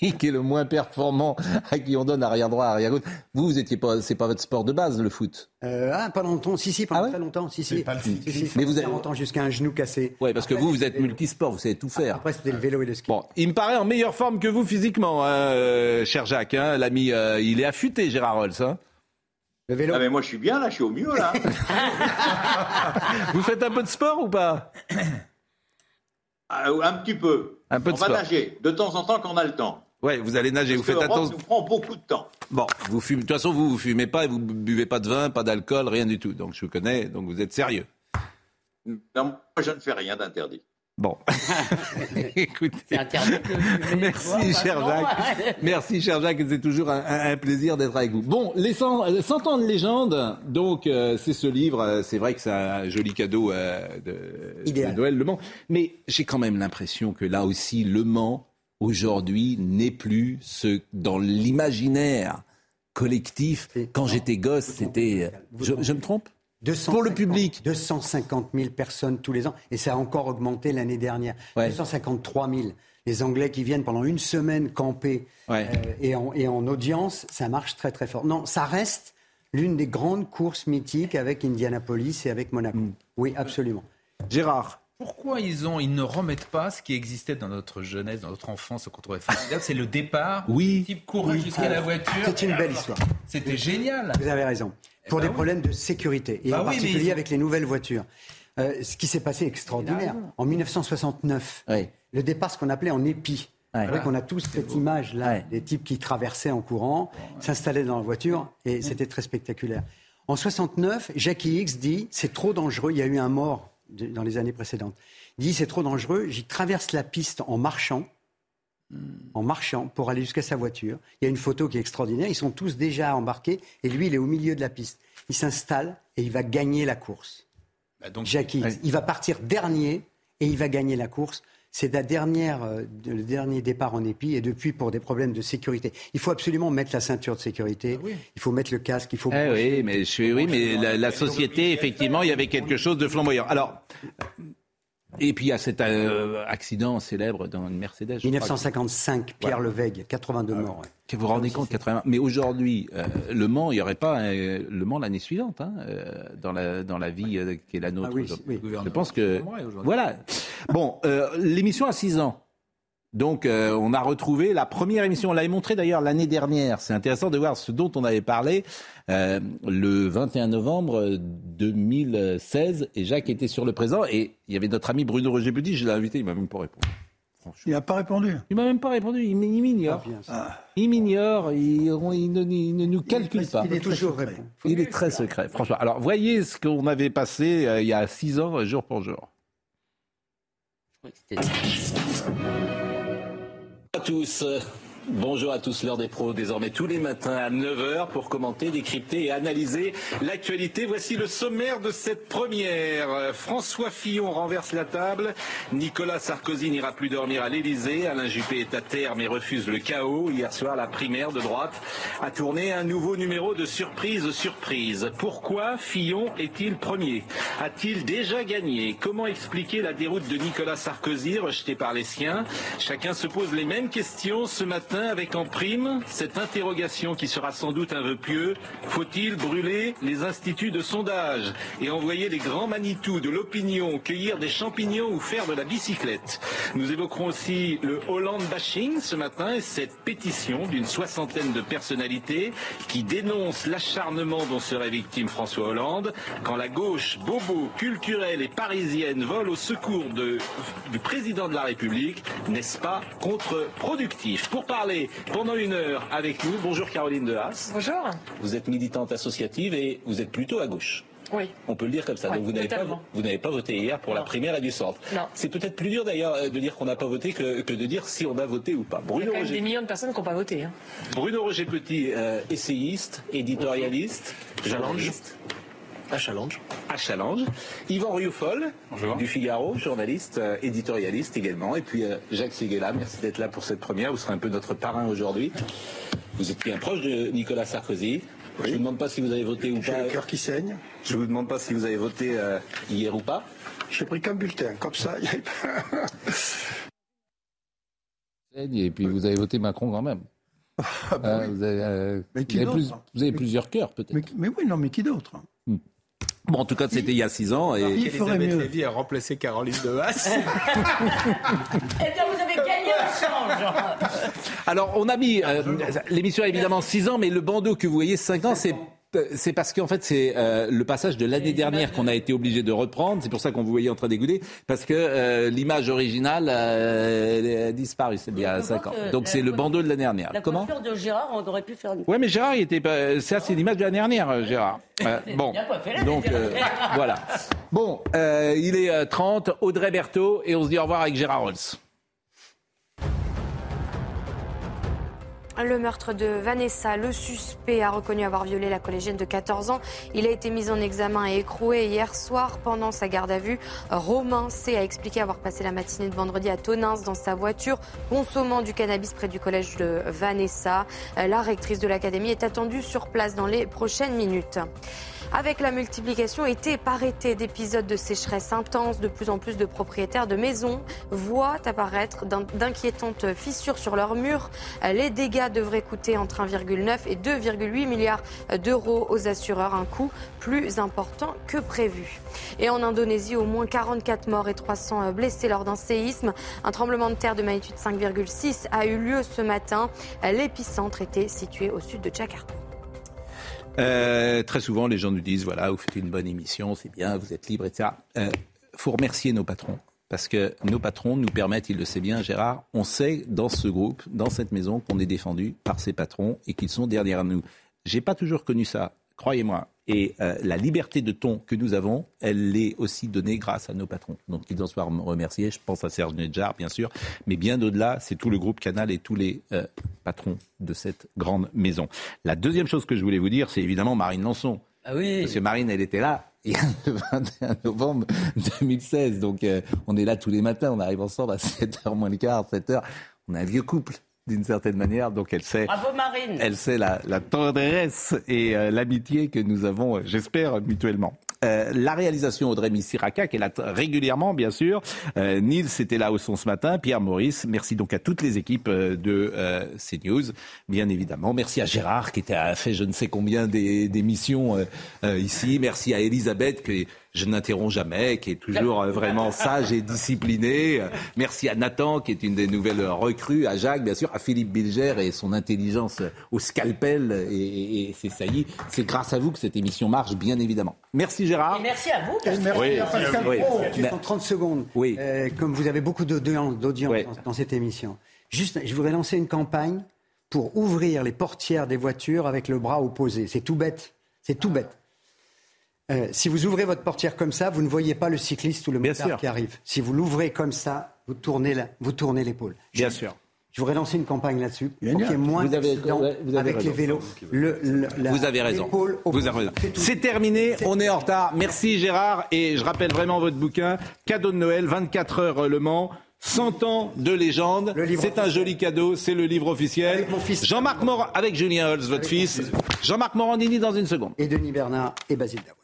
qui est le moins performant, à qui on donne arrière droit, arrière gauche. Vous, vous étiez pas, c'est pas votre sport de base, le foot. Euh, ah, pas longtemps. Si, si, pendant ah très longtemps. Si, si. Pas le foot. Mais vous avez longtemps jusqu'à un genou cassé. Ouais, parce que vous, vous êtes multisport, vous savez tout faire. Après, c'était le vélo et le ski. Bon, il me paraît en meilleure forme que vous physiquement, hein, euh, cher Jacques. Hein, L'ami, euh, il est affûté, Gérard Rolls. Hein. Le vélo. Ah mais moi je suis bien là, je suis au mieux là. vous faites un peu de sport ou pas ah, Un petit peu. Un peu on va nager de temps en temps quand on a le temps. Ouais, vous allez nager, vous faites attention. Ça nous prend beaucoup de temps. Bon, vous fumez. De toute façon, vous vous fumez pas et vous buvez pas de vin, pas d'alcool, rien du tout. Donc je vous connais, donc vous êtes sérieux. Non, moi je ne fais rien d'interdit. Bon. Écoutez. Merci, cher Jacques. Merci, cher Jacques. C'est toujours un, plaisir d'être avec vous. Bon, les 100, ans de légende. Donc, euh, c'est ce livre. Euh, c'est vrai que c'est un joli cadeau euh, de, de, Noël, Le Mans. Mais j'ai quand même l'impression que là aussi, Le Mans, aujourd'hui, n'est plus ce, dans l'imaginaire collectif. Quand j'étais gosse, c'était. je me trompe? Pour le public 250 000 personnes tous les ans, et ça a encore augmenté l'année dernière. 253 000. Les Anglais qui viennent pendant une semaine camper euh, et, en, audience, ça marche très très fort. Non, ça reste l'une des grandes courses mythiques avec Indianapolis et avec Monaco. Mm. Oui, absolument. Gérard, Pourquoi ils, ont, ils ne remettent pas ce qui existait dans notre jeunesse, dans notre enfance, qu'on trouvait formidable C'est le départ. Oui. type courait jusqu'à la voiture. C'est une belle histoire. C'était génial. Vous avez raison. Pour bah des oui. problèmes de sécurité, et Bah en oui, mais particulier ont- avec les nouvelles voitures. Euh, ce qui s'est passé est extraordinaire. En 1969, le départ, ce qu'on appelait en épi. Ouais. C'est vrai qu'on a tous cette image-là, des types qui traversaient en courant, s'installaient dans la voiture, et c'était très spectaculaire. En 69, Jackie Hicks dit c'est trop dangereux. Il y a eu un mort de- dans les années précédentes. Il dit c'est trop dangereux. J'y traverse la piste en marchant, en marchant pour aller jusqu'à sa voiture. Il y a une photo qui est extraordinaire. Ils sont tous déjà embarqués et lui, il est au milieu de la piste. Il s'installe et il va gagner la course. Bah, donc, Jackie, il va partir dernier et il va gagner la course. C'est la dernière, euh, le dernier départ en épi et depuis pour des problèmes de sécurité. Il faut absolument mettre la ceinture de sécurité. Il faut mettre le casque. Il faut. Eh brancher- oui, mais, je suis, oui, mais la, la société, effectivement, il y avait quelque chose de flamboyant. Alors, et puis il y a cet euh, accident célèbre dans une Mercedes. je crois. 1955, Pierre Levègue, 82 morts. ouais. Que vous vous rendez compte, 80. Mais aujourd'hui, euh, Le Mans, il n'y aurait pas euh, Le Mans l'année suivante, hein, euh, dans, la, dans la vie euh, qui est la nôtre. Ah oui, oui. Je pense que. Voilà. Bon, euh, l'émission a 6 ans. Donc, euh, on a retrouvé la première émission. On l'avait montré d'ailleurs l'année dernière. C'est intéressant de voir ce dont on avait parlé euh, le 21 novembre 2016. Et Jacques était sur le présent. Et il y avait notre ami Bruno Roger Petit. Je l'ai invité, il m'a même pas répondu. Il n'a pas répondu. Il m'a même pas répondu. Il, il m'ignore. Il m'ignore. Il, ne, il ne nous calcule pas. il est très toujours secret. Il est très secret, franchement. Alors, voyez ce qu'on avait passé euh, il y a six ans, euh, jour pour jour. À tous. Bonjour à tous, l'heure des pros, désormais tous les matins à 9h pour commenter, décrypter et analyser l'actualité. Voici le sommaire de cette première. François Fillon renverse la table. Nicolas Sarkozy n'ira plus dormir à l'Elysée. Alain Juppé est à terre mais refuse le chaos. Hier soir, la primaire de droite a tourné un nouveau numéro de surprise surprise. Pourquoi Fillon est-il premier? A-t-il déjà gagné? Comment expliquer la déroute de Nicolas Sarkozy rejeté par les siens? Chacun se pose les mêmes questions ce matin avec en prime cette interrogation qui sera sans doute un vœu pieux. Faut-il brûler les instituts de sondage et envoyer les grands Manitou de l'opinion cueillir des champignons ou faire de la bicyclette? Nous évoquerons aussi le Hollande bashing ce matin et cette pétition d'une soixantaine de personnalités qui dénoncent l'acharnement dont serait victime François Hollande quand la gauche bobo, culturelle et parisienne vole au secours du président de la République. N'est-ce pas contre-productif? Pour parler pendant une heure avec nous, bonjour Caroline Dehaas. Bonjour. Vous êtes militante associative et vous êtes plutôt à gauche. Oui. On peut le dire comme ça. Ouais, Donc vous n'avez pas, totalement. vous n'avez pas voté hier pour la primaire et du centre. Non. C'est peut-être plus dur d'ailleurs euh, de dire qu'on n'a pas voté que, que de dire si on a voté ou pas. Il y a Bruno même des millions de personnes qui n'ont pas voté. hein. Bruno Roger Petit, euh, essayiste, éditorialiste, journaliste. À Challenge. À Challenge. Yvan Rioufol, du Figaro, journaliste, euh, éditorialiste également. Et puis euh, Jacques Seguela, merci d'être là pour cette première. Vous serez un peu notre parrain aujourd'hui. Vous êtes bien proche de Nicolas Sarkozy. Je ne vous demande pas si vous avez voté ou J'ai pas. le cœur qui saigne. Je vous demande pas si vous avez voté euh, hier ou pas. J'ai pris qu'un bulletin, comme ça. il y avait pas- Et puis vous avez voté Macron quand même. Euh, vous, avez, euh, Mais qui vous avez d'autre? plus- vous avez plusieurs cœurs peut-être. mais, mais oui, non, mais qui d'autre? Bon, en tout cas, c'était il y a six ans. Et... Il ferait Elisabeth mieux. Lévy a remplacé Caroline Dehaas. Eh bien, vous avez gagné un change. Alors, on a mis euh, l'émission a évidemment 6 ans, mais le bandeau que vous voyez 5 ans, c'est c'est parce qu'en fait c'est euh, le passage de l'année dernière qu'on a été obligé de reprendre. C'est pour ça qu'on vous voyait en train d'écouter parce que euh, l'image originale euh, elle a disparu. C'est bien 5 ans. Donc c'est le bandeau de l'année dernière. La Comment de Gérard, on aurait pu faire une. Ouais, mais Gérard, il était pas. Ça, c'est l'image de l'année dernière, euh, Gérard. Euh, bon, donc euh, voilà. Bon, euh, il est euh, 30, Audrey Berthaud, et on se dit au revoir avec Gérard Rolls. Le meurtre de Vanessa, le suspect a reconnu avoir violé la collégienne de 14 ans. Il a été mis en examen et écroué hier soir pendant sa garde à vue. Romain C a expliqué avoir passé la matinée de vendredi à Tonins dans sa voiture, consommant du cannabis près du collège de Vanessa. La rectrice de l'académie est attendue sur place dans les prochaines minutes. Avec la multiplication été par été d'épisodes de sécheresse intense, de plus en plus de propriétaires de maisons voient apparaître d'inquiétantes fissures sur leurs murs. Les dégâts devraient coûter entre 1,9 et 2,8 milliards d'euros aux assureurs, un coût plus important que prévu. Et en Indonésie, au moins 44 morts et 300 blessés lors d'un séisme. Un tremblement de terre de magnitude 5,6 a eu lieu ce matin. L'épicentre était situé au sud de Jakarta. Euh, très souvent, les gens nous disent voilà, vous faites une bonne émission, c'est bien, vous êtes libre, etc. Il euh, faut remercier nos patrons. Parce que nos patrons nous permettent, il le sait bien, Gérard, on sait dans ce groupe, dans cette maison, qu'on est défendu par ces patrons et qu'ils sont derrière nous. J'ai pas toujours connu ça, croyez-moi. Et euh, la liberté de ton que nous avons, elle est aussi donnée grâce à nos patrons. Donc qu'ils en soient remerciés. Je pense à Serge Nedjar, bien sûr. Mais bien au-delà, c'est tout le groupe Canal et tous les euh, patrons de cette grande maison. La deuxième chose que je voulais vous dire, c'est évidemment Marine Lançon. Ah oui. Parce que Marine, elle était là le 21 novembre 2016. Donc euh, on est là tous les matins, on arrive ensemble à 7h moins le quart, 7h. On est un vieux couple d'une certaine manière. Donc elle sait, Bravo Marine. elle sait la, tendresse et euh, l'amitié que nous avons, euh, j'espère, mutuellement. Euh, la réalisation Audrey Missiraka, qui est là régulièrement, bien sûr. Euh, Nils était là au son ce matin. Pierre Maurice. Merci donc à toutes les équipes de CNews, bien évidemment. Merci à Gérard, qui était, a fait je ne sais combien d'émissions ici. Merci à Elisabeth, qui je n'interromps jamais, qui est toujours euh, vraiment sage et discipliné. Merci à Nathan, qui est une des nouvelles recrues, à Jacques, bien sûr, à Philippe Bilger et son intelligence au scalpel et, c'est ça y est. C'est grâce à vous que cette émission marche, bien évidemment. Merci Gérard. Et merci à vous. Merci à Pascal Juste en 30 secondes. Oui. Euh, comme vous avez beaucoup d'audience dans cette émission, juste, je voudrais lancer une campagne pour ouvrir les portières des voitures avec le bras opposé. C'est tout bête. C'est tout bête. Euh, si vous ouvrez votre portière comme ça, vous ne voyez pas le cycliste ou le motard qui arrive. Si vous l'ouvrez comme ça, vous tournez l'épaule. Bien sûr. Je voudrais lancer une campagne là-dessus pour qu'il y ait moins d'accidents avec les vélos. vous avez raison. Vous avez raison. C'est terminé. On est en retard. Merci Gérard. Et je rappelle vraiment votre bouquin. Cadeau de Noël, 24 heures Le Mans. 100 ans de légende. C'est un joli cadeau, c'est le livre officiel. Jean-Marc Morand, avec Julien Holz, votre fils. Jean-Marc Morandini dans une seconde. Et Denis Bernard et Basile Daou.